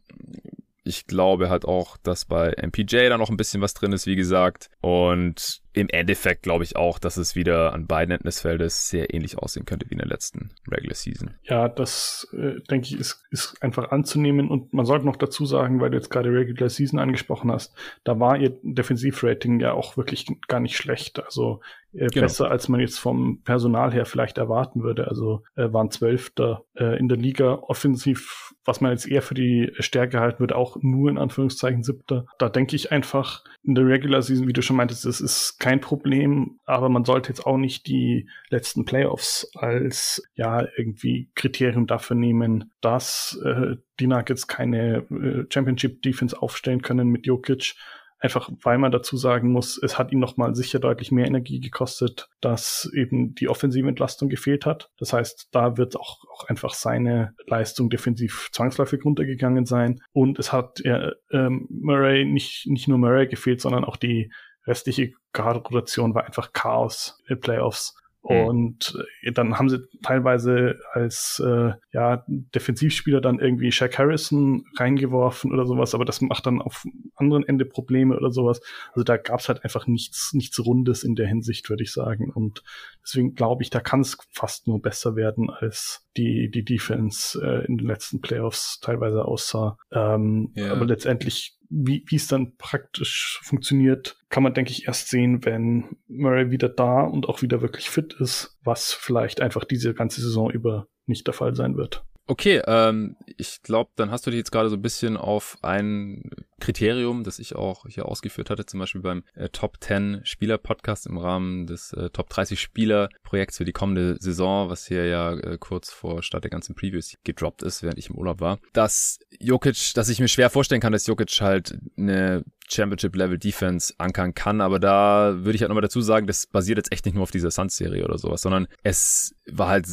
Ich glaube halt auch, dass bei MPJ da noch ein bisschen was drin ist, wie gesagt. Und im Endeffekt glaube ich auch, dass es wieder an beiden Enden des Feldes sehr ähnlich aussehen könnte wie in der letzten Regular Season. Ja, das äh, denke ich ist, ist einfach anzunehmen und man sollte noch dazu sagen, weil du jetzt gerade Regular Season angesprochen hast, da war ihr Defensivrating ja auch wirklich gar nicht schlecht. Also äh, genau. besser, als man jetzt vom Personal her vielleicht erwarten würde. Also äh, waren Zwölfter äh, in der Liga offensiv, was man jetzt eher für die Stärke halten würde, auch nur in Anführungszeichen Siebter. Da denke ich einfach, in der Regular Season, wie du schon meintest, das ist kein Problem, aber man sollte jetzt auch nicht die letzten Playoffs als ja irgendwie Kriterium dafür nehmen, dass äh, die Nuggets keine äh, Championship Defense aufstellen können mit Jokic. Einfach weil man dazu sagen muss, es hat ihn nochmal sicher deutlich mehr Energie gekostet, dass eben die offensive Entlastung gefehlt hat. Das heißt, da wird auch, auch einfach seine Leistung defensiv zwangsläufig runtergegangen sein. Und es hat äh, ähm, Murray nicht, nicht nur Murray gefehlt, sondern auch die restliche Guard-Rotation war einfach Chaos in Playoffs. Mhm. Und äh, dann haben sie teilweise als äh, ja, Defensivspieler dann irgendwie Shaq Harrison reingeworfen oder sowas, aber das macht dann auf anderen Ende Probleme oder sowas. Also da gab es halt einfach nichts, nichts Rundes in der Hinsicht, würde ich sagen. Und deswegen glaube ich, da kann es fast nur besser werden, als die, die Defense äh, in den letzten Playoffs teilweise aussah. Ähm, yeah. Aber letztendlich wie, wie es dann praktisch funktioniert, kann man, denke ich, erst sehen, wenn Murray wieder da und auch wieder wirklich fit ist, was vielleicht einfach diese ganze Saison über nicht der Fall sein wird. Okay, ähm, ich glaube, dann hast du dich jetzt gerade so ein bisschen auf ein Kriterium, das ich auch hier ausgeführt hatte, zum Beispiel beim äh, Top 10 Spieler Podcast im Rahmen des äh, Top 30 Spieler Projekts für die kommende Saison, was hier ja äh, kurz vor Start der ganzen Previews gedroppt ist, während ich im Urlaub war, dass Jokic, dass ich mir schwer vorstellen kann, dass Jokic halt eine Championship-Level-Defense ankern kann, aber da würde ich halt nochmal dazu sagen, das basiert jetzt echt nicht nur auf dieser Suns-Serie oder sowas, sondern es war halt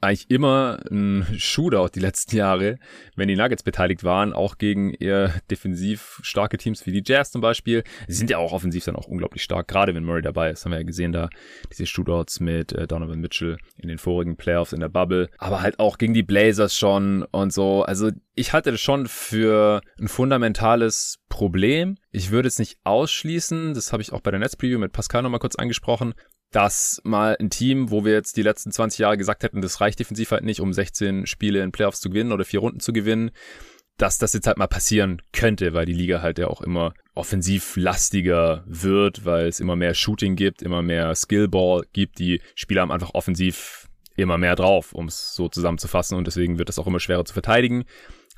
eigentlich immer ein Shootout die letzten Jahre, wenn die Nuggets beteiligt waren, auch gegen eher defensiv starke Teams wie die Jazz zum Beispiel. Sie sind ja auch offensiv dann auch unglaublich stark, gerade wenn Murray dabei ist, haben wir ja gesehen da, diese Shootouts mit äh, Donovan Mitchell in den vorigen Playoffs in der Bubble, aber halt auch gegen die Blazers schon und so, also ich halte das schon für ein fundamentales Problem. Ich würde es nicht ausschließen, das habe ich auch bei der Netzpreview mit Pascal nochmal kurz angesprochen, dass mal ein Team, wo wir jetzt die letzten 20 Jahre gesagt hätten, das reicht defensiv halt nicht, um 16 Spiele in Playoffs zu gewinnen oder vier Runden zu gewinnen, dass das jetzt halt mal passieren könnte, weil die Liga halt ja auch immer offensiv lastiger wird, weil es immer mehr Shooting gibt, immer mehr Skillball gibt. Die Spieler haben einfach offensiv immer mehr drauf, um es so zusammenzufassen und deswegen wird das auch immer schwerer zu verteidigen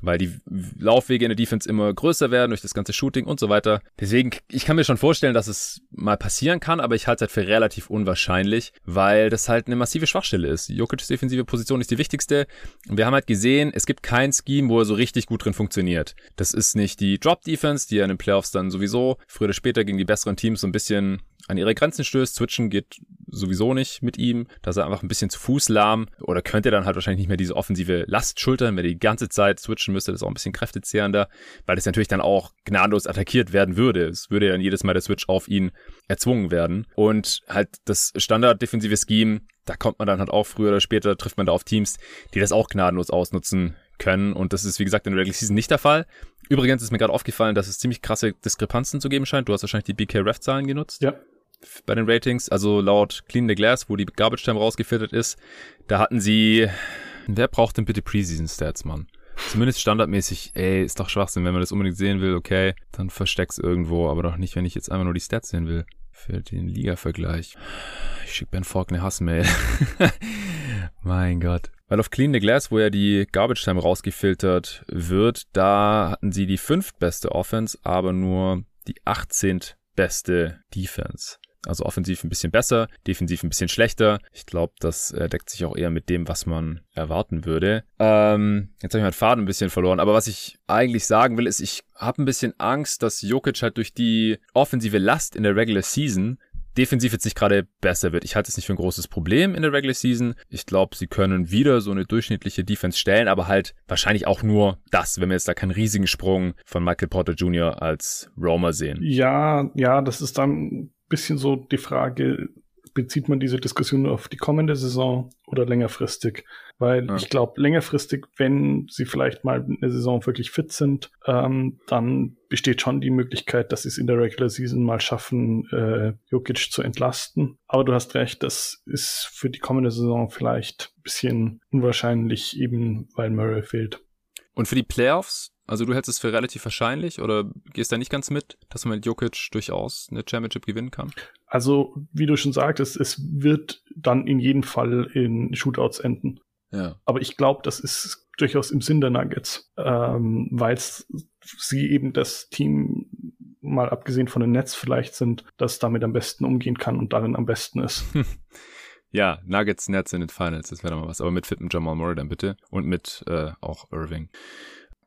weil die Laufwege in der Defense immer größer werden durch das ganze Shooting und so weiter. Deswegen, ich kann mir schon vorstellen, dass es mal passieren kann, aber ich halte es halt für relativ unwahrscheinlich, weil das halt eine massive Schwachstelle ist. Jokic's defensive Position ist die wichtigste und wir haben halt gesehen, es gibt kein Scheme, wo er so richtig gut drin funktioniert. Das ist nicht die Drop-Defense, die ja in den Playoffs dann sowieso früher oder später gegen die besseren Teams so ein bisschen an ihre Grenzen stößt. Switchen geht sowieso nicht mit ihm, dass er einfach ein bisschen zu Fuß lahm oder könnte dann halt wahrscheinlich nicht mehr diese offensive Last schultern, wenn er die ganze Zeit switchen müsste, das ist auch ein bisschen kräftezehrender, weil das natürlich dann auch gnadenlos attackiert werden würde. Es würde dann jedes Mal der Switch auf ihn erzwungen werden und halt das Standard-defensive Scheme, da kommt man dann halt auch früher oder später, trifft man da auf Teams, die das auch gnadenlos ausnutzen können und das ist wie gesagt in der Regular Season nicht der Fall. Übrigens ist mir gerade aufgefallen, dass es ziemlich krasse Diskrepanzen zu geben scheint. Du hast wahrscheinlich die BK-Ref-Zahlen genutzt. Ja bei den Ratings. Also laut Clean the Glass, wo die Garbage Time rausgefiltert ist, da hatten sie. Wer braucht denn bitte Preseason Stats, Mann? Zumindest standardmäßig, ey, ist doch Schwachsinn. Wenn man das unbedingt sehen will, okay, dann versteck's irgendwo, aber doch nicht, wenn ich jetzt einfach nur die Stats sehen will. Für den Liga-Vergleich. Ich schick Ben Falk eine Hassmail. mein Gott. Weil auf Clean the Glass, wo ja die Garbage Time rausgefiltert wird, da hatten sie die fünftbeste Offense, aber nur die 18. beste Defense. Also offensiv ein bisschen besser, defensiv ein bisschen schlechter. Ich glaube, das äh, deckt sich auch eher mit dem, was man erwarten würde. Ähm, jetzt habe ich meinen Faden ein bisschen verloren, aber was ich eigentlich sagen will, ist, ich habe ein bisschen Angst, dass Jokic halt durch die offensive Last in der Regular Season defensiv jetzt nicht gerade besser wird. Ich halte es nicht für ein großes Problem in der Regular Season. Ich glaube, sie können wieder so eine durchschnittliche Defense stellen, aber halt wahrscheinlich auch nur das, wenn wir jetzt da keinen riesigen Sprung von Michael Porter Jr. als Roamer sehen. Ja, ja, das ist dann bisschen so die Frage, bezieht man diese Diskussion nur auf die kommende Saison oder längerfristig? Weil ja. ich glaube, längerfristig, wenn sie vielleicht mal eine Saison wirklich fit sind, ähm, dann besteht schon die Möglichkeit, dass sie es in der Regular Season mal schaffen, äh, Jokic zu entlasten. Aber du hast recht, das ist für die kommende Saison vielleicht ein bisschen unwahrscheinlich, eben weil Murray fehlt. Und für die Playoffs, also du hältst es für relativ wahrscheinlich oder gehst da nicht ganz mit, dass man mit Jokic durchaus eine Championship gewinnen kann? Also, wie du schon sagtest, es wird dann in jedem Fall in Shootouts enden. Ja. Aber ich glaube, das ist durchaus im Sinn der Nuggets, ähm, weil sie eben das Team, mal abgesehen von den Nets vielleicht sind, das damit am besten umgehen kann und darin am besten ist. Ja, Nuggets, Nets in den Finals, das wäre doch mal was. Aber mit fitem Jamal Murray dann bitte. Und mit äh, auch Irving.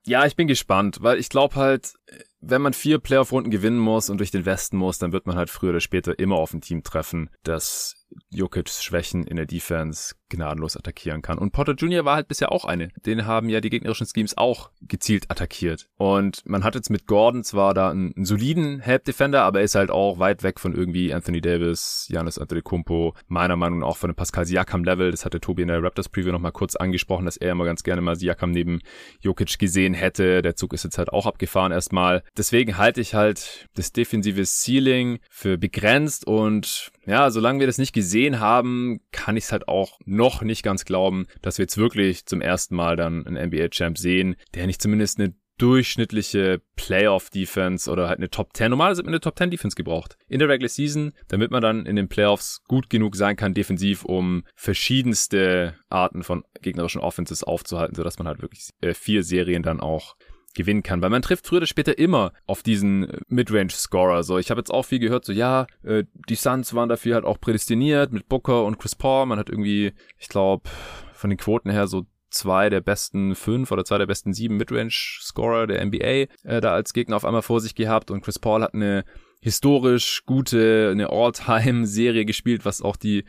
Ja, ich bin gespannt, weil ich glaube halt, wenn man vier Playoff-Runden gewinnen muss und durch den Westen muss, dann wird man halt früher oder später immer auf ein Team treffen, das Jokic's Schwächen in der Defense gnadenlos attackieren kann. Und Potter Jr. war halt bisher auch eine. Den haben ja die gegnerischen Schemes auch gezielt attackiert. Und man hat jetzt mit Gordon zwar da einen, einen soliden Help Defender, aber er ist halt auch weit weg von irgendwie Anthony Davis, Giannis Antetokounmpo, meiner Meinung nach auch von dem Pascal Siakam Level. Das hatte Tobi in der Raptors Preview nochmal kurz angesprochen, dass er immer ganz gerne mal Siakam neben Jokic gesehen hätte. Der Zug ist jetzt halt auch abgefahren erstmal. Deswegen halte ich halt das defensive Ceiling für begrenzt und ja, solange wir das nicht gesehen haben, kann ich es halt auch noch nicht ganz glauben, dass wir jetzt wirklich zum ersten Mal dann einen NBA-Champ sehen, der nicht zumindest eine durchschnittliche Playoff-Defense oder halt eine Top 10. Normalerweise hat man eine Top 10 Defense gebraucht. In der Regular Season, damit man dann in den Playoffs gut genug sein kann, defensiv, um verschiedenste Arten von gegnerischen Offenses aufzuhalten, sodass man halt wirklich äh, vier Serien dann auch gewinnen kann, weil man trifft früher oder später immer auf diesen äh, Midrange-Scorer. So, ich habe jetzt auch viel gehört, so ja, äh, die Suns waren dafür halt auch prädestiniert mit Booker und Chris Paul. Man hat irgendwie, ich glaube, von den Quoten her so zwei der besten fünf oder zwei der besten sieben Midrange-Scorer der NBA äh, da als Gegner auf einmal vor sich gehabt und Chris Paul hat eine historisch gute, eine All-Time-Serie gespielt, was auch die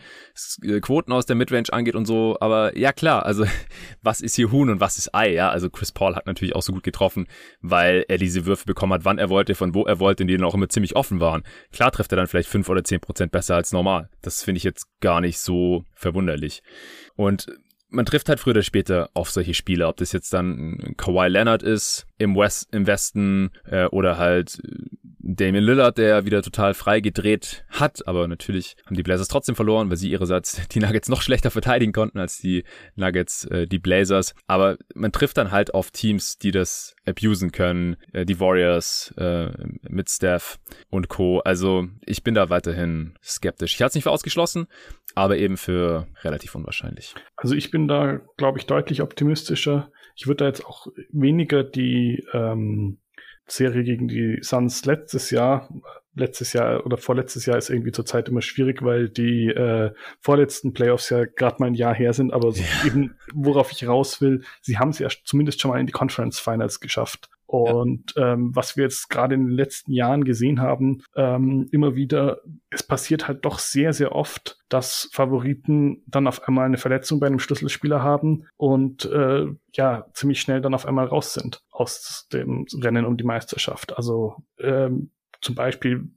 äh, Quoten aus der Midrange angeht und so. Aber ja, klar, also was ist hier Huhn und was ist Ei? Ja, also Chris Paul hat natürlich auch so gut getroffen, weil er diese Würfe bekommen hat, wann er wollte, von wo er wollte, und die dann auch immer ziemlich offen waren. Klar trifft er dann vielleicht fünf oder zehn Prozent besser als normal. Das finde ich jetzt gar nicht so verwunderlich. Und man trifft halt früher oder später auf solche Spieler, ob das jetzt dann Kawhi Leonard ist im West, im Westen äh, oder halt Damien Lillard, der wieder total frei gedreht hat, aber natürlich haben die Blazers trotzdem verloren, weil sie ihrerseits die Nuggets noch schlechter verteidigen konnten als die Nuggets, äh, die Blazers. Aber man trifft dann halt auf Teams, die das abusen können, äh, die Warriors äh, mit Steph und Co. Also ich bin da weiterhin skeptisch. Ich halte es nicht für ausgeschlossen, aber eben für relativ unwahrscheinlich. Also ich bin da, glaube ich, deutlich optimistischer. Ich würde da jetzt auch weniger die ähm, Serie gegen die Suns letztes Jahr, letztes Jahr oder vorletztes Jahr ist irgendwie zurzeit immer schwierig, weil die äh, vorletzten Playoffs ja gerade mal ein Jahr her sind, aber so ja. eben, worauf ich raus will, sie haben es ja zumindest schon mal in die Conference Finals geschafft. Und ja. ähm, was wir jetzt gerade in den letzten Jahren gesehen haben, ähm, immer wieder, es passiert halt doch sehr, sehr oft, dass Favoriten dann auf einmal eine Verletzung bei einem Schlüsselspieler haben und äh, ja, ziemlich schnell dann auf einmal raus sind aus dem Rennen um die Meisterschaft. Also ähm, zum Beispiel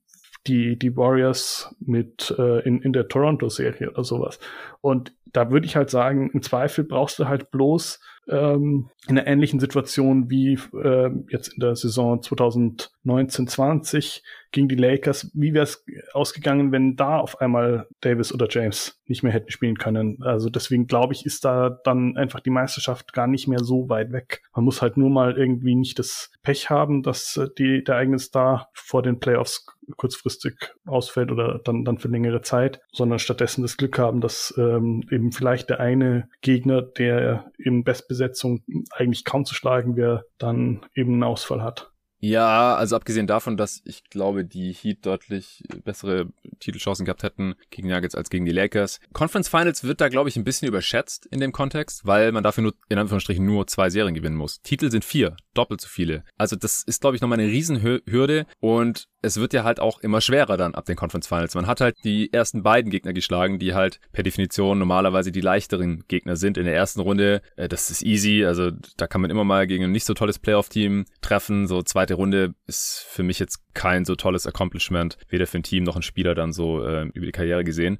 die, die Warriors mit äh, in, in der Toronto-Serie oder sowas. Und da würde ich halt sagen, im Zweifel brauchst du halt bloß ähm, in einer ähnlichen Situation wie äh, jetzt in der Saison 2019-20 gegen die Lakers. Wie wäre es ausgegangen, wenn da auf einmal Davis oder James nicht mehr hätten spielen können? Also deswegen glaube ich, ist da dann einfach die Meisterschaft gar nicht mehr so weit weg. Man muss halt nur mal irgendwie nicht das Pech haben, dass äh, die, der eigene Star vor den Playoffs kurzfristig ausfällt oder dann, dann für längere Zeit, sondern stattdessen das Glück haben, dass ähm, eben vielleicht der eine Gegner, der in Bestbesetzung eigentlich kaum zu schlagen wäre, dann eben einen Ausfall hat. Ja, also abgesehen davon, dass ich glaube, die Heat deutlich bessere Titelchancen gehabt hätten gegen Nuggets als gegen die Lakers. Conference Finals wird da, glaube ich, ein bisschen überschätzt in dem Kontext, weil man dafür nur, in Anführungsstrichen, nur zwei Serien gewinnen muss. Titel sind vier, doppelt so viele. Also das ist, glaube ich, nochmal eine Riesenhürde und es wird ja halt auch immer schwerer dann ab den Conference Finals. Man hat halt die ersten beiden Gegner geschlagen, die halt per Definition normalerweise die leichteren Gegner sind. In der ersten Runde, äh, das ist easy, also da kann man immer mal gegen ein nicht so tolles Playoff-Team treffen. So zweite Runde ist für mich jetzt kein so tolles Accomplishment, weder für ein Team noch ein Spieler dann so äh, über die Karriere gesehen.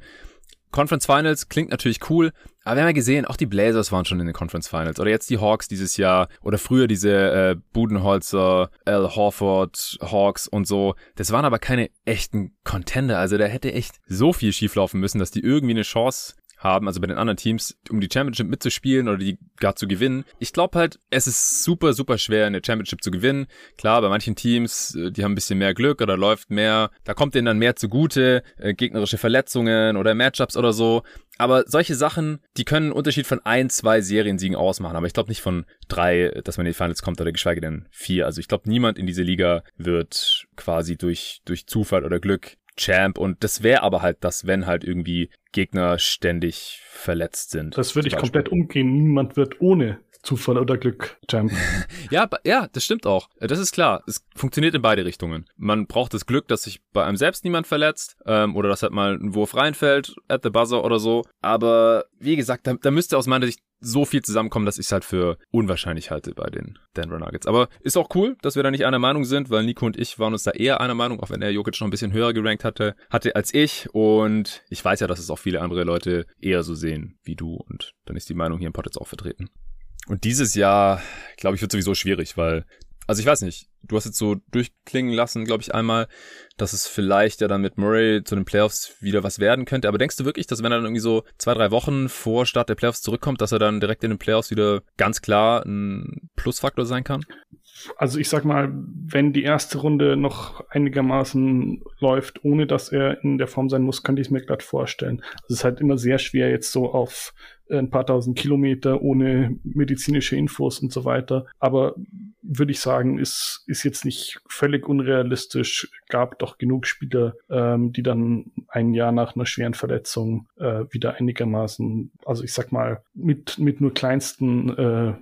Conference Finals klingt natürlich cool, aber wir haben ja gesehen, auch die Blazers waren schon in den Conference Finals. Oder jetzt die Hawks dieses Jahr. Oder früher diese äh, Budenholzer, Al Horford, Hawks und so. Das waren aber keine echten Contender. Also da hätte echt so viel schieflaufen müssen, dass die irgendwie eine Chance haben, also bei den anderen Teams, um die Championship mitzuspielen oder die gar zu gewinnen. Ich glaube halt, es ist super, super schwer, eine Championship zu gewinnen. Klar, bei manchen Teams, äh, die haben ein bisschen mehr Glück oder läuft mehr, da kommt denen dann mehr zugute, äh, gegnerische Verletzungen oder Matchups oder so. Aber solche Sachen, die können einen Unterschied von ein, zwei Seriensiegen ausmachen. Aber ich glaube nicht von drei, dass man in die Finals kommt oder geschweige denn vier. Also ich glaube, niemand in dieser Liga wird quasi durch, durch Zufall oder Glück Champ und das wäre aber halt das, wenn halt irgendwie Gegner ständig verletzt sind. Das würde ich komplett umgehen. Niemand wird ohne Zufall oder Glück Champ. ja, ja, das stimmt auch. Das ist klar. Es funktioniert in beide Richtungen. Man braucht das Glück, dass sich bei einem selbst niemand verletzt ähm, oder dass halt mal ein Wurf reinfällt at the buzzer oder so. Aber wie gesagt, da, da müsste aus meiner Sicht so viel zusammenkommen, dass ich es halt für unwahrscheinlich halte bei den Denver Nuggets. Aber ist auch cool, dass wir da nicht einer Meinung sind, weil Nico und ich waren uns da eher einer Meinung, auch wenn er Jokic noch ein bisschen höher gerankt hatte, hatte als ich. Und ich weiß ja, dass es auch viele andere Leute eher so sehen wie du. Und dann ist die Meinung hier im Pod jetzt auch vertreten. Und dieses Jahr, glaube ich, wird sowieso schwierig, weil, also ich weiß nicht, du hast jetzt so durchklingen lassen, glaube ich, einmal, dass es vielleicht ja dann mit Murray zu den Playoffs wieder was werden könnte. Aber denkst du wirklich, dass wenn er dann irgendwie so zwei, drei Wochen vor Start der Playoffs zurückkommt, dass er dann direkt in den Playoffs wieder ganz klar ein Plusfaktor sein kann? Also ich sag mal, wenn die erste Runde noch einigermaßen läuft, ohne dass er in der Form sein muss, könnte ich es mir glatt vorstellen. Es ist halt immer sehr schwer, jetzt so auf ein paar tausend Kilometer ohne medizinische Infos und so weiter. Aber würde ich sagen, ist, ist jetzt nicht völlig unrealistisch. Gab doch genug Spieler, ähm, die dann ein Jahr nach einer schweren Verletzung äh, wieder einigermaßen, also ich sag mal, mit, mit nur kleinsten äh,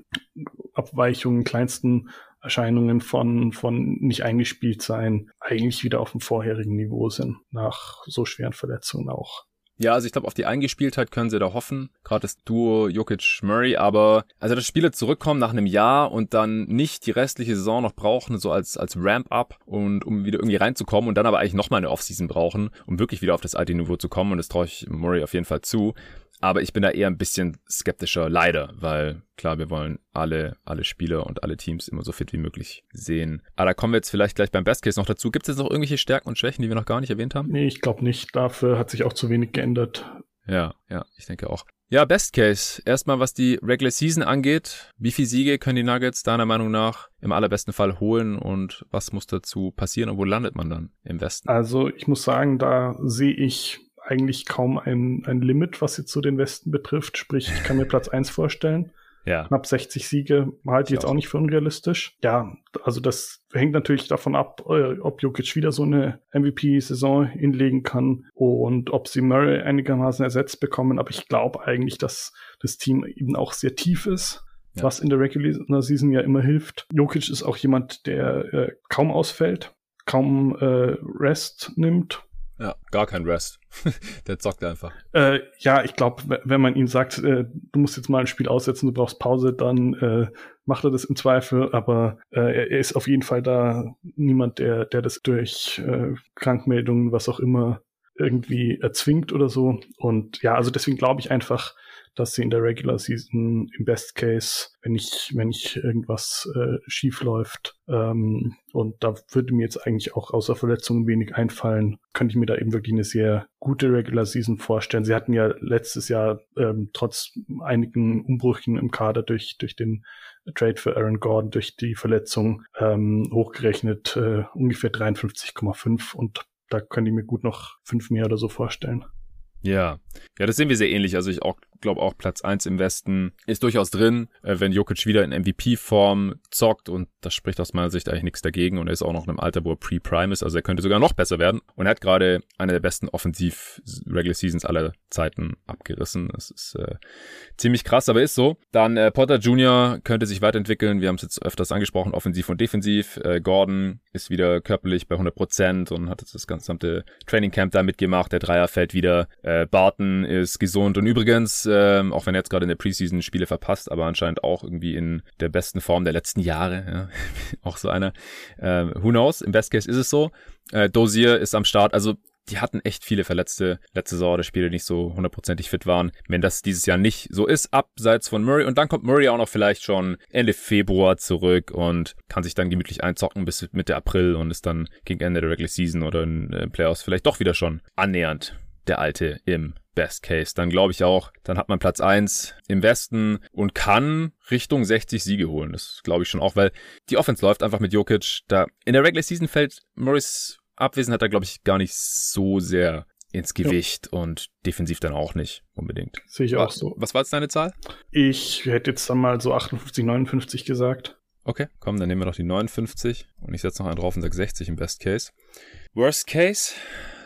Abweichungen, kleinsten Erscheinungen von, von nicht eingespielt sein, eigentlich wieder auf dem vorherigen Niveau sind, nach so schweren Verletzungen auch. Ja, also ich glaube, auf die Eingespieltheit können sie da hoffen. Gerade das Duo Jokic-Murray. Aber also dass Spieler zurückkommen nach einem Jahr und dann nicht die restliche Saison noch brauchen, so als, als Ramp-up und um wieder irgendwie reinzukommen und dann aber eigentlich nochmal eine Offseason brauchen, um wirklich wieder auf das alte Niveau zu kommen. Und das traue ich Murray auf jeden Fall zu. Aber ich bin da eher ein bisschen skeptischer, leider, weil klar, wir wollen alle, alle Spieler und alle Teams immer so fit wie möglich sehen. Aber da kommen wir jetzt vielleicht gleich beim Best Case noch dazu. Gibt es jetzt noch irgendwelche Stärken und Schwächen, die wir noch gar nicht erwähnt haben? Nee, ich glaube nicht. Dafür hat sich auch zu wenig geändert. Ja, ja, ich denke auch. Ja, Best Case. Erstmal, was die Regular Season angeht. Wie viele Siege können die Nuggets deiner Meinung nach im allerbesten Fall holen und was muss dazu passieren und wo landet man dann im Westen? Also, ich muss sagen, da sehe ich eigentlich kaum ein, ein Limit, was jetzt so den Westen betrifft. Sprich, ich kann mir Platz eins vorstellen. Ja. Knapp 60 Siege halte ich jetzt auch nicht für unrealistisch. Ja, also das hängt natürlich davon ab, äh, ob Jokic wieder so eine MVP-Saison hinlegen kann und ob sie Murray einigermaßen ersetzt bekommen. Aber ich glaube eigentlich, dass das Team eben auch sehr tief ist. Ja. Was in der Regular Season ja immer hilft. Jokic ist auch jemand, der äh, kaum ausfällt, kaum äh, Rest nimmt ja, gar kein Rest. der zockt einfach. Äh, ja, ich glaube, wenn man ihm sagt, äh, du musst jetzt mal ein Spiel aussetzen, du brauchst Pause, dann äh, macht er das im Zweifel. Aber äh, er ist auf jeden Fall da niemand, der, der das durch äh, Krankmeldungen, was auch immer, irgendwie erzwingt oder so. Und ja, also deswegen glaube ich einfach, dass sie in der Regular Season im Best Case, wenn ich, wenn ich irgendwas äh, schief läuft, ähm, und da würde mir jetzt eigentlich auch außer Verletzungen wenig einfallen, könnte ich mir da eben wirklich eine sehr gute Regular Season vorstellen. Sie hatten ja letztes Jahr ähm, trotz einigen Umbrüchen im Kader durch, durch den Trade für Aaron Gordon, durch die Verletzung ähm, hochgerechnet äh, ungefähr 53,5 und da könnte ich mir gut noch fünf mehr oder so vorstellen. Ja, ja, das sehen wir sehr ähnlich. Also ich auch glaube auch Platz eins im Westen ist durchaus drin, äh, wenn Jokic wieder in MVP-Form zockt und das spricht aus meiner Sicht eigentlich nichts dagegen und er ist auch noch in einem Alter, wo er Pre-Prime ist, also er könnte sogar noch besser werden und er hat gerade eine der besten Offensiv-Regular Seasons aller Zeiten abgerissen. Das ist äh, ziemlich krass, aber ist so. Dann äh, Potter Jr. könnte sich weiterentwickeln, wir haben es jetzt öfters angesprochen, offensiv und defensiv. Äh, Gordon ist wieder körperlich bei 100% und hat jetzt das gesamte Training Camp da mitgemacht, der Dreier fällt wieder. Äh, Barton ist gesund und übrigens ähm, auch wenn er jetzt gerade in der Preseason Spiele verpasst, aber anscheinend auch irgendwie in der besten Form der letzten Jahre. Ja. auch so einer. Äh, who knows? Im Best Case ist es so. Äh, Dozier ist am Start. Also die hatten echt viele Verletzte letzte Saison, der Spieler nicht so hundertprozentig fit waren. Wenn das dieses Jahr nicht so ist, abseits von Murray und dann kommt Murray auch noch vielleicht schon Ende Februar zurück und kann sich dann gemütlich einzocken bis Mitte April und ist dann gegen Ende der Regular Season oder in äh, Playoffs vielleicht doch wieder schon annähernd der alte im Best Case. Dann glaube ich auch, dann hat man Platz eins im Westen und kann Richtung 60 Siege holen. Das glaube ich schon auch, weil die Offense läuft einfach mit Jokic. Da in der Regular Season fällt Morris Abwesenheit da, glaube ich, gar nicht so sehr ins Gewicht ja. und defensiv dann auch nicht unbedingt. Sehe ich auch so. Was war jetzt deine Zahl? Ich hätte jetzt dann mal so 58, 59 gesagt. Okay, komm, dann nehmen wir noch die 59 und ich setze noch einen drauf und sage 60 im Best Case. Worst Case,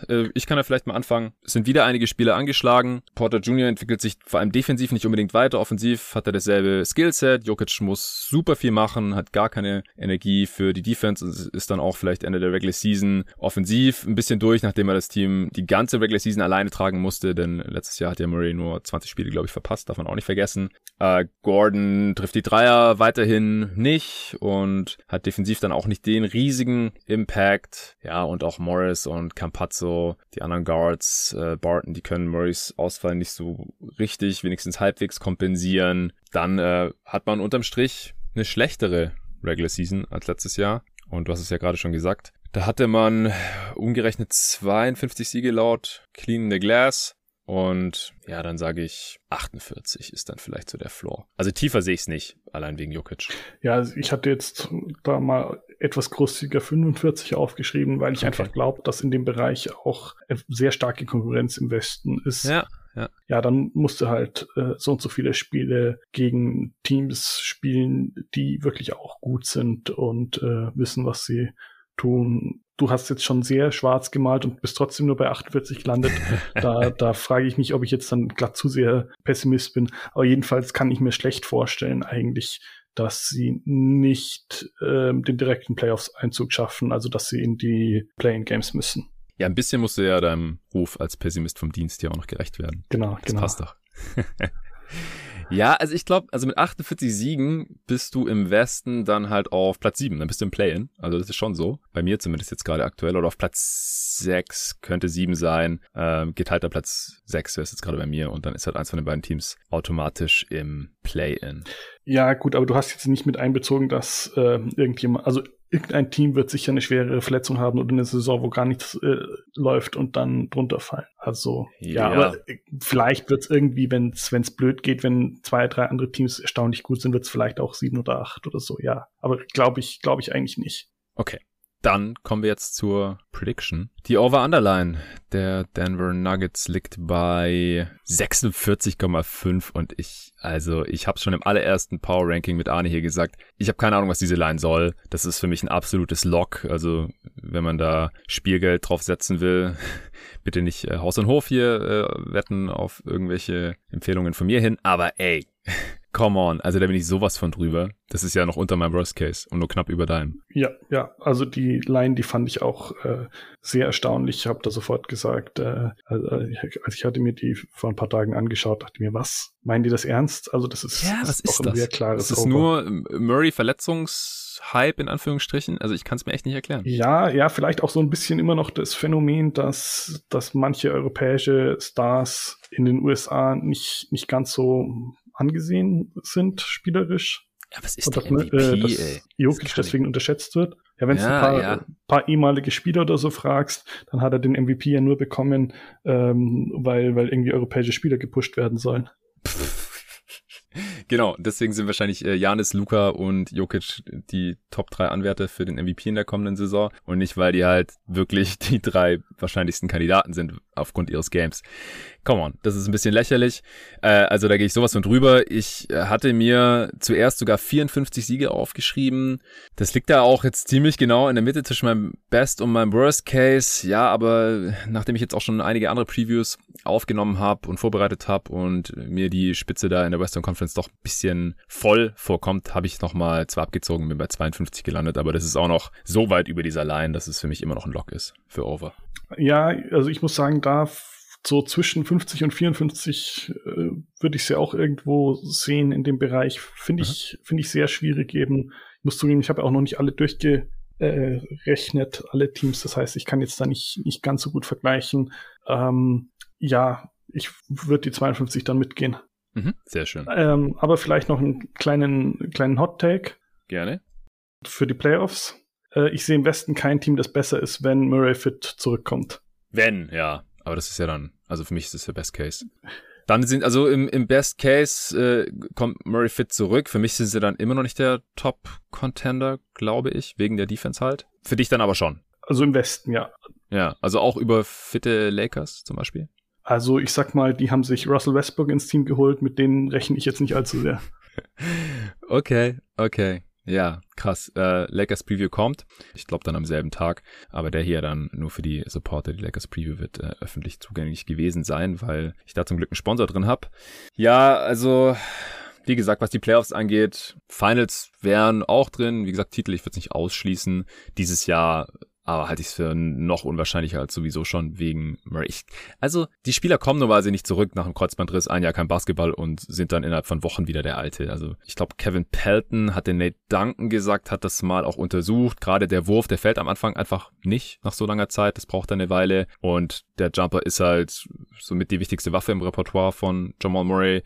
äh, ich kann ja vielleicht mal anfangen. Es sind wieder einige Spieler angeschlagen. Porter Jr. entwickelt sich vor allem defensiv nicht unbedingt weiter. Offensiv hat er dasselbe Skillset. Jokic muss super viel machen, hat gar keine Energie für die Defense und ist dann auch vielleicht Ende der Regular Season offensiv ein bisschen durch, nachdem er das Team die ganze Regular Season alleine tragen musste, denn letztes Jahr hat ja Murray nur 20 Spiele, glaube ich, verpasst, darf man auch nicht vergessen. Äh, Gordon trifft die Dreier weiterhin nicht und hat defensiv dann auch nicht den riesigen Impact. Ja, und auch Morris und Campazzo die anderen Guards, äh, Barton, die können Murrays Ausfall nicht so richtig, wenigstens halbwegs kompensieren. Dann äh, hat man unterm Strich eine schlechtere Regular Season als letztes Jahr. Und du hast es ja gerade schon gesagt. Da hatte man umgerechnet 52 Siege laut Clean the Glass. Und ja, dann sage ich 48 ist dann vielleicht so der Floor. Also tiefer sehe ich es nicht, allein wegen Jokic. Ja, also ich hatte jetzt da mal etwas großzügiger 45 aufgeschrieben, weil ich okay. einfach glaube, dass in dem Bereich auch sehr starke Konkurrenz im Westen ist. Ja. Ja. ja, dann musst du halt äh, so und so viele Spiele gegen Teams spielen, die wirklich auch gut sind und äh, wissen, was sie tun du hast jetzt schon sehr schwarz gemalt und bist trotzdem nur bei 48 gelandet. da, da frage ich mich, ob ich jetzt dann glatt zu sehr Pessimist bin. Aber jedenfalls kann ich mir schlecht vorstellen, eigentlich, dass sie nicht ähm, den direkten Playoffs-Einzug schaffen, also dass sie in die Play-in-Games müssen. Ja, ein bisschen musst du ja deinem Ruf als Pessimist vom Dienst ja auch noch gerecht werden. Genau, das genau. passt doch. Ja, also ich glaube, also mit 48 Siegen bist du im Westen dann halt auf Platz 7, dann bist du im Play-In. Also das ist schon so. Bei mir zumindest jetzt gerade aktuell. Oder auf Platz 6 könnte 7 sein. Ähm, geteilter Platz 6 wäre es jetzt gerade bei mir. Und dann ist halt eins von den beiden Teams automatisch im Play-In. Ja, gut, aber du hast jetzt nicht mit einbezogen, dass äh, irgendjemand, also irgendein Team wird sicher eine schwere Verletzung haben oder eine Saison, wo gar nichts äh, läuft und dann drunter fallen. Also ja, ja aber äh, vielleicht wird es irgendwie, wenn es blöd geht, wenn zwei, drei andere Teams erstaunlich gut sind, wird es vielleicht auch sieben oder acht oder so, ja. Aber glaube ich, glaube ich eigentlich nicht. Okay. Dann kommen wir jetzt zur Prediction. Die Over-Underline der Denver Nuggets liegt bei 46,5 und ich, also ich habe schon im allerersten Power Ranking mit Arne hier gesagt, ich habe keine Ahnung, was diese Line soll. Das ist für mich ein absolutes Lock. Also wenn man da Spielgeld drauf setzen will, bitte nicht äh, Haus und Hof hier äh, wetten auf irgendwelche Empfehlungen von mir hin. Aber ey, Come on, also da bin ich sowas von drüber. Das ist ja noch unter meinem Worst Case und nur knapp über deinem. Ja, ja, also die Line, die fand ich auch äh, sehr erstaunlich. Ich habe da sofort gesagt, äh, also, als ich hatte mir die vor ein paar Tagen angeschaut, dachte mir, was? Meinen die das ernst? Also das ist, ja, was ist, ist das? ein sehr klares Das ist Over. nur Murray Verletzungshype in Anführungsstrichen. Also ich kann es mir echt nicht erklären. Ja, ja, vielleicht auch so ein bisschen immer noch das Phänomen, dass, dass manche europäische Stars in den USA nicht, nicht ganz so angesehen sind, spielerisch. Ja, was ist der MVP, äh, dass? Jokic deswegen unterschätzt wird. Ja, wenn du ja, ein paar, ja. paar ehemalige Spieler oder so fragst, dann hat er den MVP ja nur bekommen, ähm, weil, weil irgendwie europäische Spieler gepusht werden sollen. Genau, deswegen sind wahrscheinlich äh, Janis, Luca und Jokic die Top 3 Anwärter für den MVP in der kommenden Saison und nicht, weil die halt wirklich die drei wahrscheinlichsten Kandidaten sind aufgrund ihres Games come on, das ist ein bisschen lächerlich. Äh, also da gehe ich sowas von drüber. Ich äh, hatte mir zuerst sogar 54 Siege aufgeschrieben. Das liegt da auch jetzt ziemlich genau in der Mitte zwischen meinem Best und meinem Worst Case. Ja, aber nachdem ich jetzt auch schon einige andere Previews aufgenommen habe und vorbereitet habe und mir die Spitze da in der Western Conference doch ein bisschen voll vorkommt, habe ich nochmal zwar abgezogen, bin bei 52 gelandet, aber das ist auch noch so weit über dieser Line, dass es für mich immer noch ein Lock ist für Over. Ja, also ich muss sagen, da so zwischen 50 und 54 äh, würde ich sie auch irgendwo sehen in dem Bereich. Finde ich, finde ich sehr schwierig eben. Ich muss zugeben, ich habe auch noch nicht alle durchge äh, alle Teams. Das heißt, ich kann jetzt da nicht, nicht ganz so gut vergleichen. Ähm, ja, ich würde die 52 dann mitgehen. Mhm, sehr schön. Ähm, aber vielleicht noch einen kleinen, kleinen Hot-Take. Gerne. Für die Playoffs. Äh, ich sehe im Westen kein Team, das besser ist, wenn Murray fit zurückkommt. Wenn, ja. Aber das ist ja dann, also für mich ist das der Best Case. Dann sind, also im, im Best Case äh, kommt Murray fit zurück. Für mich sind sie dann immer noch nicht der Top-Contender, glaube ich, wegen der Defense halt. Für dich dann aber schon. Also im Westen, ja. Ja, also auch über fitte Lakers zum Beispiel. Also ich sag mal, die haben sich Russell Westbrook ins Team geholt, mit denen rechne ich jetzt nicht allzu sehr. okay, okay. Ja, krass. Äh, Lakers Preview kommt. Ich glaube dann am selben Tag. Aber der hier dann nur für die Supporter, die Lakers Preview wird äh, öffentlich zugänglich gewesen sein, weil ich da zum Glück einen Sponsor drin habe. Ja, also wie gesagt, was die Playoffs angeht, Finals wären auch drin. Wie gesagt, Titel, ich würde es nicht ausschließen. Dieses Jahr aber halte ich es für noch unwahrscheinlicher als sowieso schon wegen Murray. Also, die Spieler kommen normalerweise nicht zurück nach dem Kreuzbandriss, ein Jahr kein Basketball und sind dann innerhalb von Wochen wieder der Alte. Also, ich glaube, Kevin Pelton hat den Nate Duncan gesagt, hat das mal auch untersucht. Gerade der Wurf, der fällt am Anfang einfach nicht nach so langer Zeit. Das braucht eine Weile. Und der Jumper ist halt somit die wichtigste Waffe im Repertoire von Jamal Murray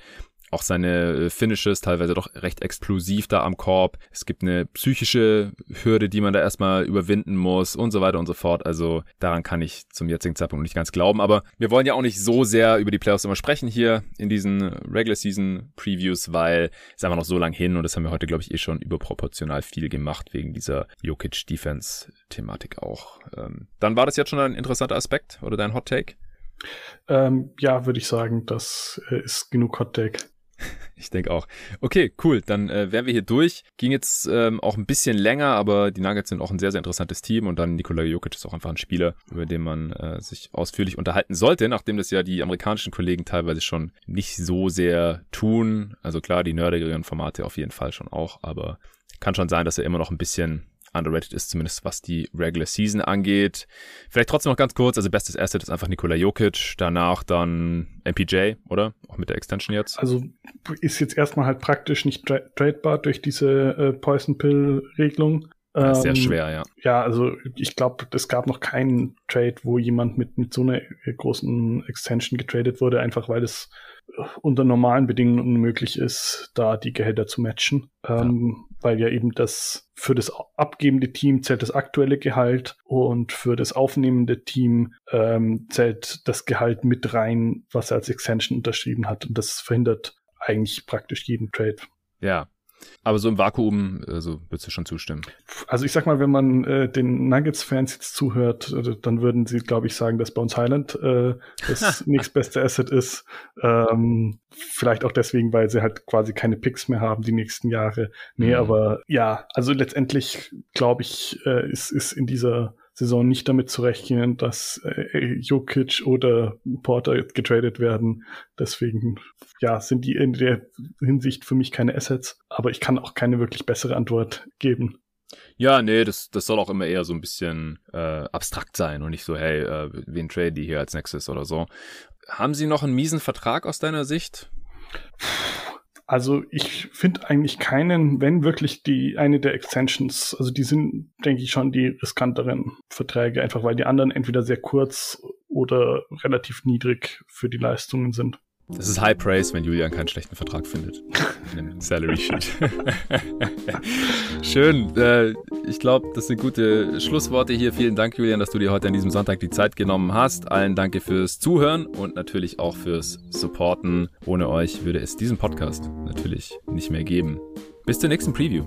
auch seine äh, Finishes teilweise doch recht explosiv da am Korb. Es gibt eine psychische Hürde, die man da erstmal überwinden muss und so weiter und so fort. Also daran kann ich zum jetzigen Zeitpunkt nicht ganz glauben. Aber wir wollen ja auch nicht so sehr über die Playoffs immer sprechen hier in diesen Regular Season Previews, weil es einfach noch so lang hin und das haben wir heute, glaube ich, eh schon überproportional viel gemacht wegen dieser Jokic Defense Thematik auch. Ähm, dann war das jetzt schon ein interessanter Aspekt oder dein Hot Take? Ähm, ja, würde ich sagen, das äh, ist genug Hot Take. Ich denke auch. Okay, cool. Dann äh, wären wir hier durch. Ging jetzt ähm, auch ein bisschen länger, aber die Nuggets sind auch ein sehr, sehr interessantes Team und dann Nikola Jokic ist auch einfach ein Spieler, über den man äh, sich ausführlich unterhalten sollte, nachdem das ja die amerikanischen Kollegen teilweise schon nicht so sehr tun. Also klar, die nerdigeren Formate auf jeden Fall schon auch, aber kann schon sein, dass er immer noch ein bisschen underrated ist, zumindest was die Regular Season angeht. Vielleicht trotzdem noch ganz kurz, also bestes Asset ist einfach Nikola Jokic, danach dann MPJ, oder? Auch mit der Extension jetzt. Also ist jetzt erstmal halt praktisch nicht tra tradebar durch diese äh, Poison Pill Regelung. Ja, sehr ähm, schwer, ja. Ja, also ich glaube, es gab noch keinen Trade, wo jemand mit, mit so einer großen Extension getradet wurde, einfach weil es unter normalen Bedingungen unmöglich ist, da die Gehälter zu matchen. Ähm, weil ja eben das für das abgebende Team zählt das aktuelle Gehalt und für das aufnehmende Team ähm, zählt das Gehalt mit rein, was er als Extension unterschrieben hat. Und das verhindert eigentlich praktisch jeden Trade. Ja, aber so im Vakuum, also würdest du schon zustimmen? Also ich sag mal, wenn man äh, den Nuggets-Fans jetzt zuhört, äh, dann würden sie, glaube ich, sagen, dass Bones Highland äh, das nächstbeste Asset ist. Ähm, vielleicht auch deswegen, weil sie halt quasi keine Picks mehr haben die nächsten Jahre. Nee, mhm. aber ja, also letztendlich, glaube ich, äh, ist, ist in dieser Saison nicht damit zu rechnen, dass äh, Jokic oder Porter getradet werden. Deswegen, ja, sind die in der Hinsicht für mich keine Assets, aber ich kann auch keine wirklich bessere Antwort geben. Ja, nee, das, das soll auch immer eher so ein bisschen äh, abstrakt sein und nicht so, hey, äh, wen trade die hier als nächstes oder so. Haben Sie noch einen miesen Vertrag aus deiner Sicht? Also ich finde eigentlich keinen, wenn wirklich die eine der Extensions, also die sind, denke ich, schon die riskanteren Verträge, einfach weil die anderen entweder sehr kurz oder relativ niedrig für die Leistungen sind. Das ist High Praise, wenn Julian keinen schlechten Vertrag findet. In Salary Sheet. Schön. Äh, ich glaube, das sind gute Schlussworte hier. Vielen Dank, Julian, dass du dir heute an diesem Sonntag die Zeit genommen hast. Allen danke fürs Zuhören und natürlich auch fürs Supporten. Ohne euch würde es diesen Podcast natürlich nicht mehr geben. Bis zur nächsten Preview.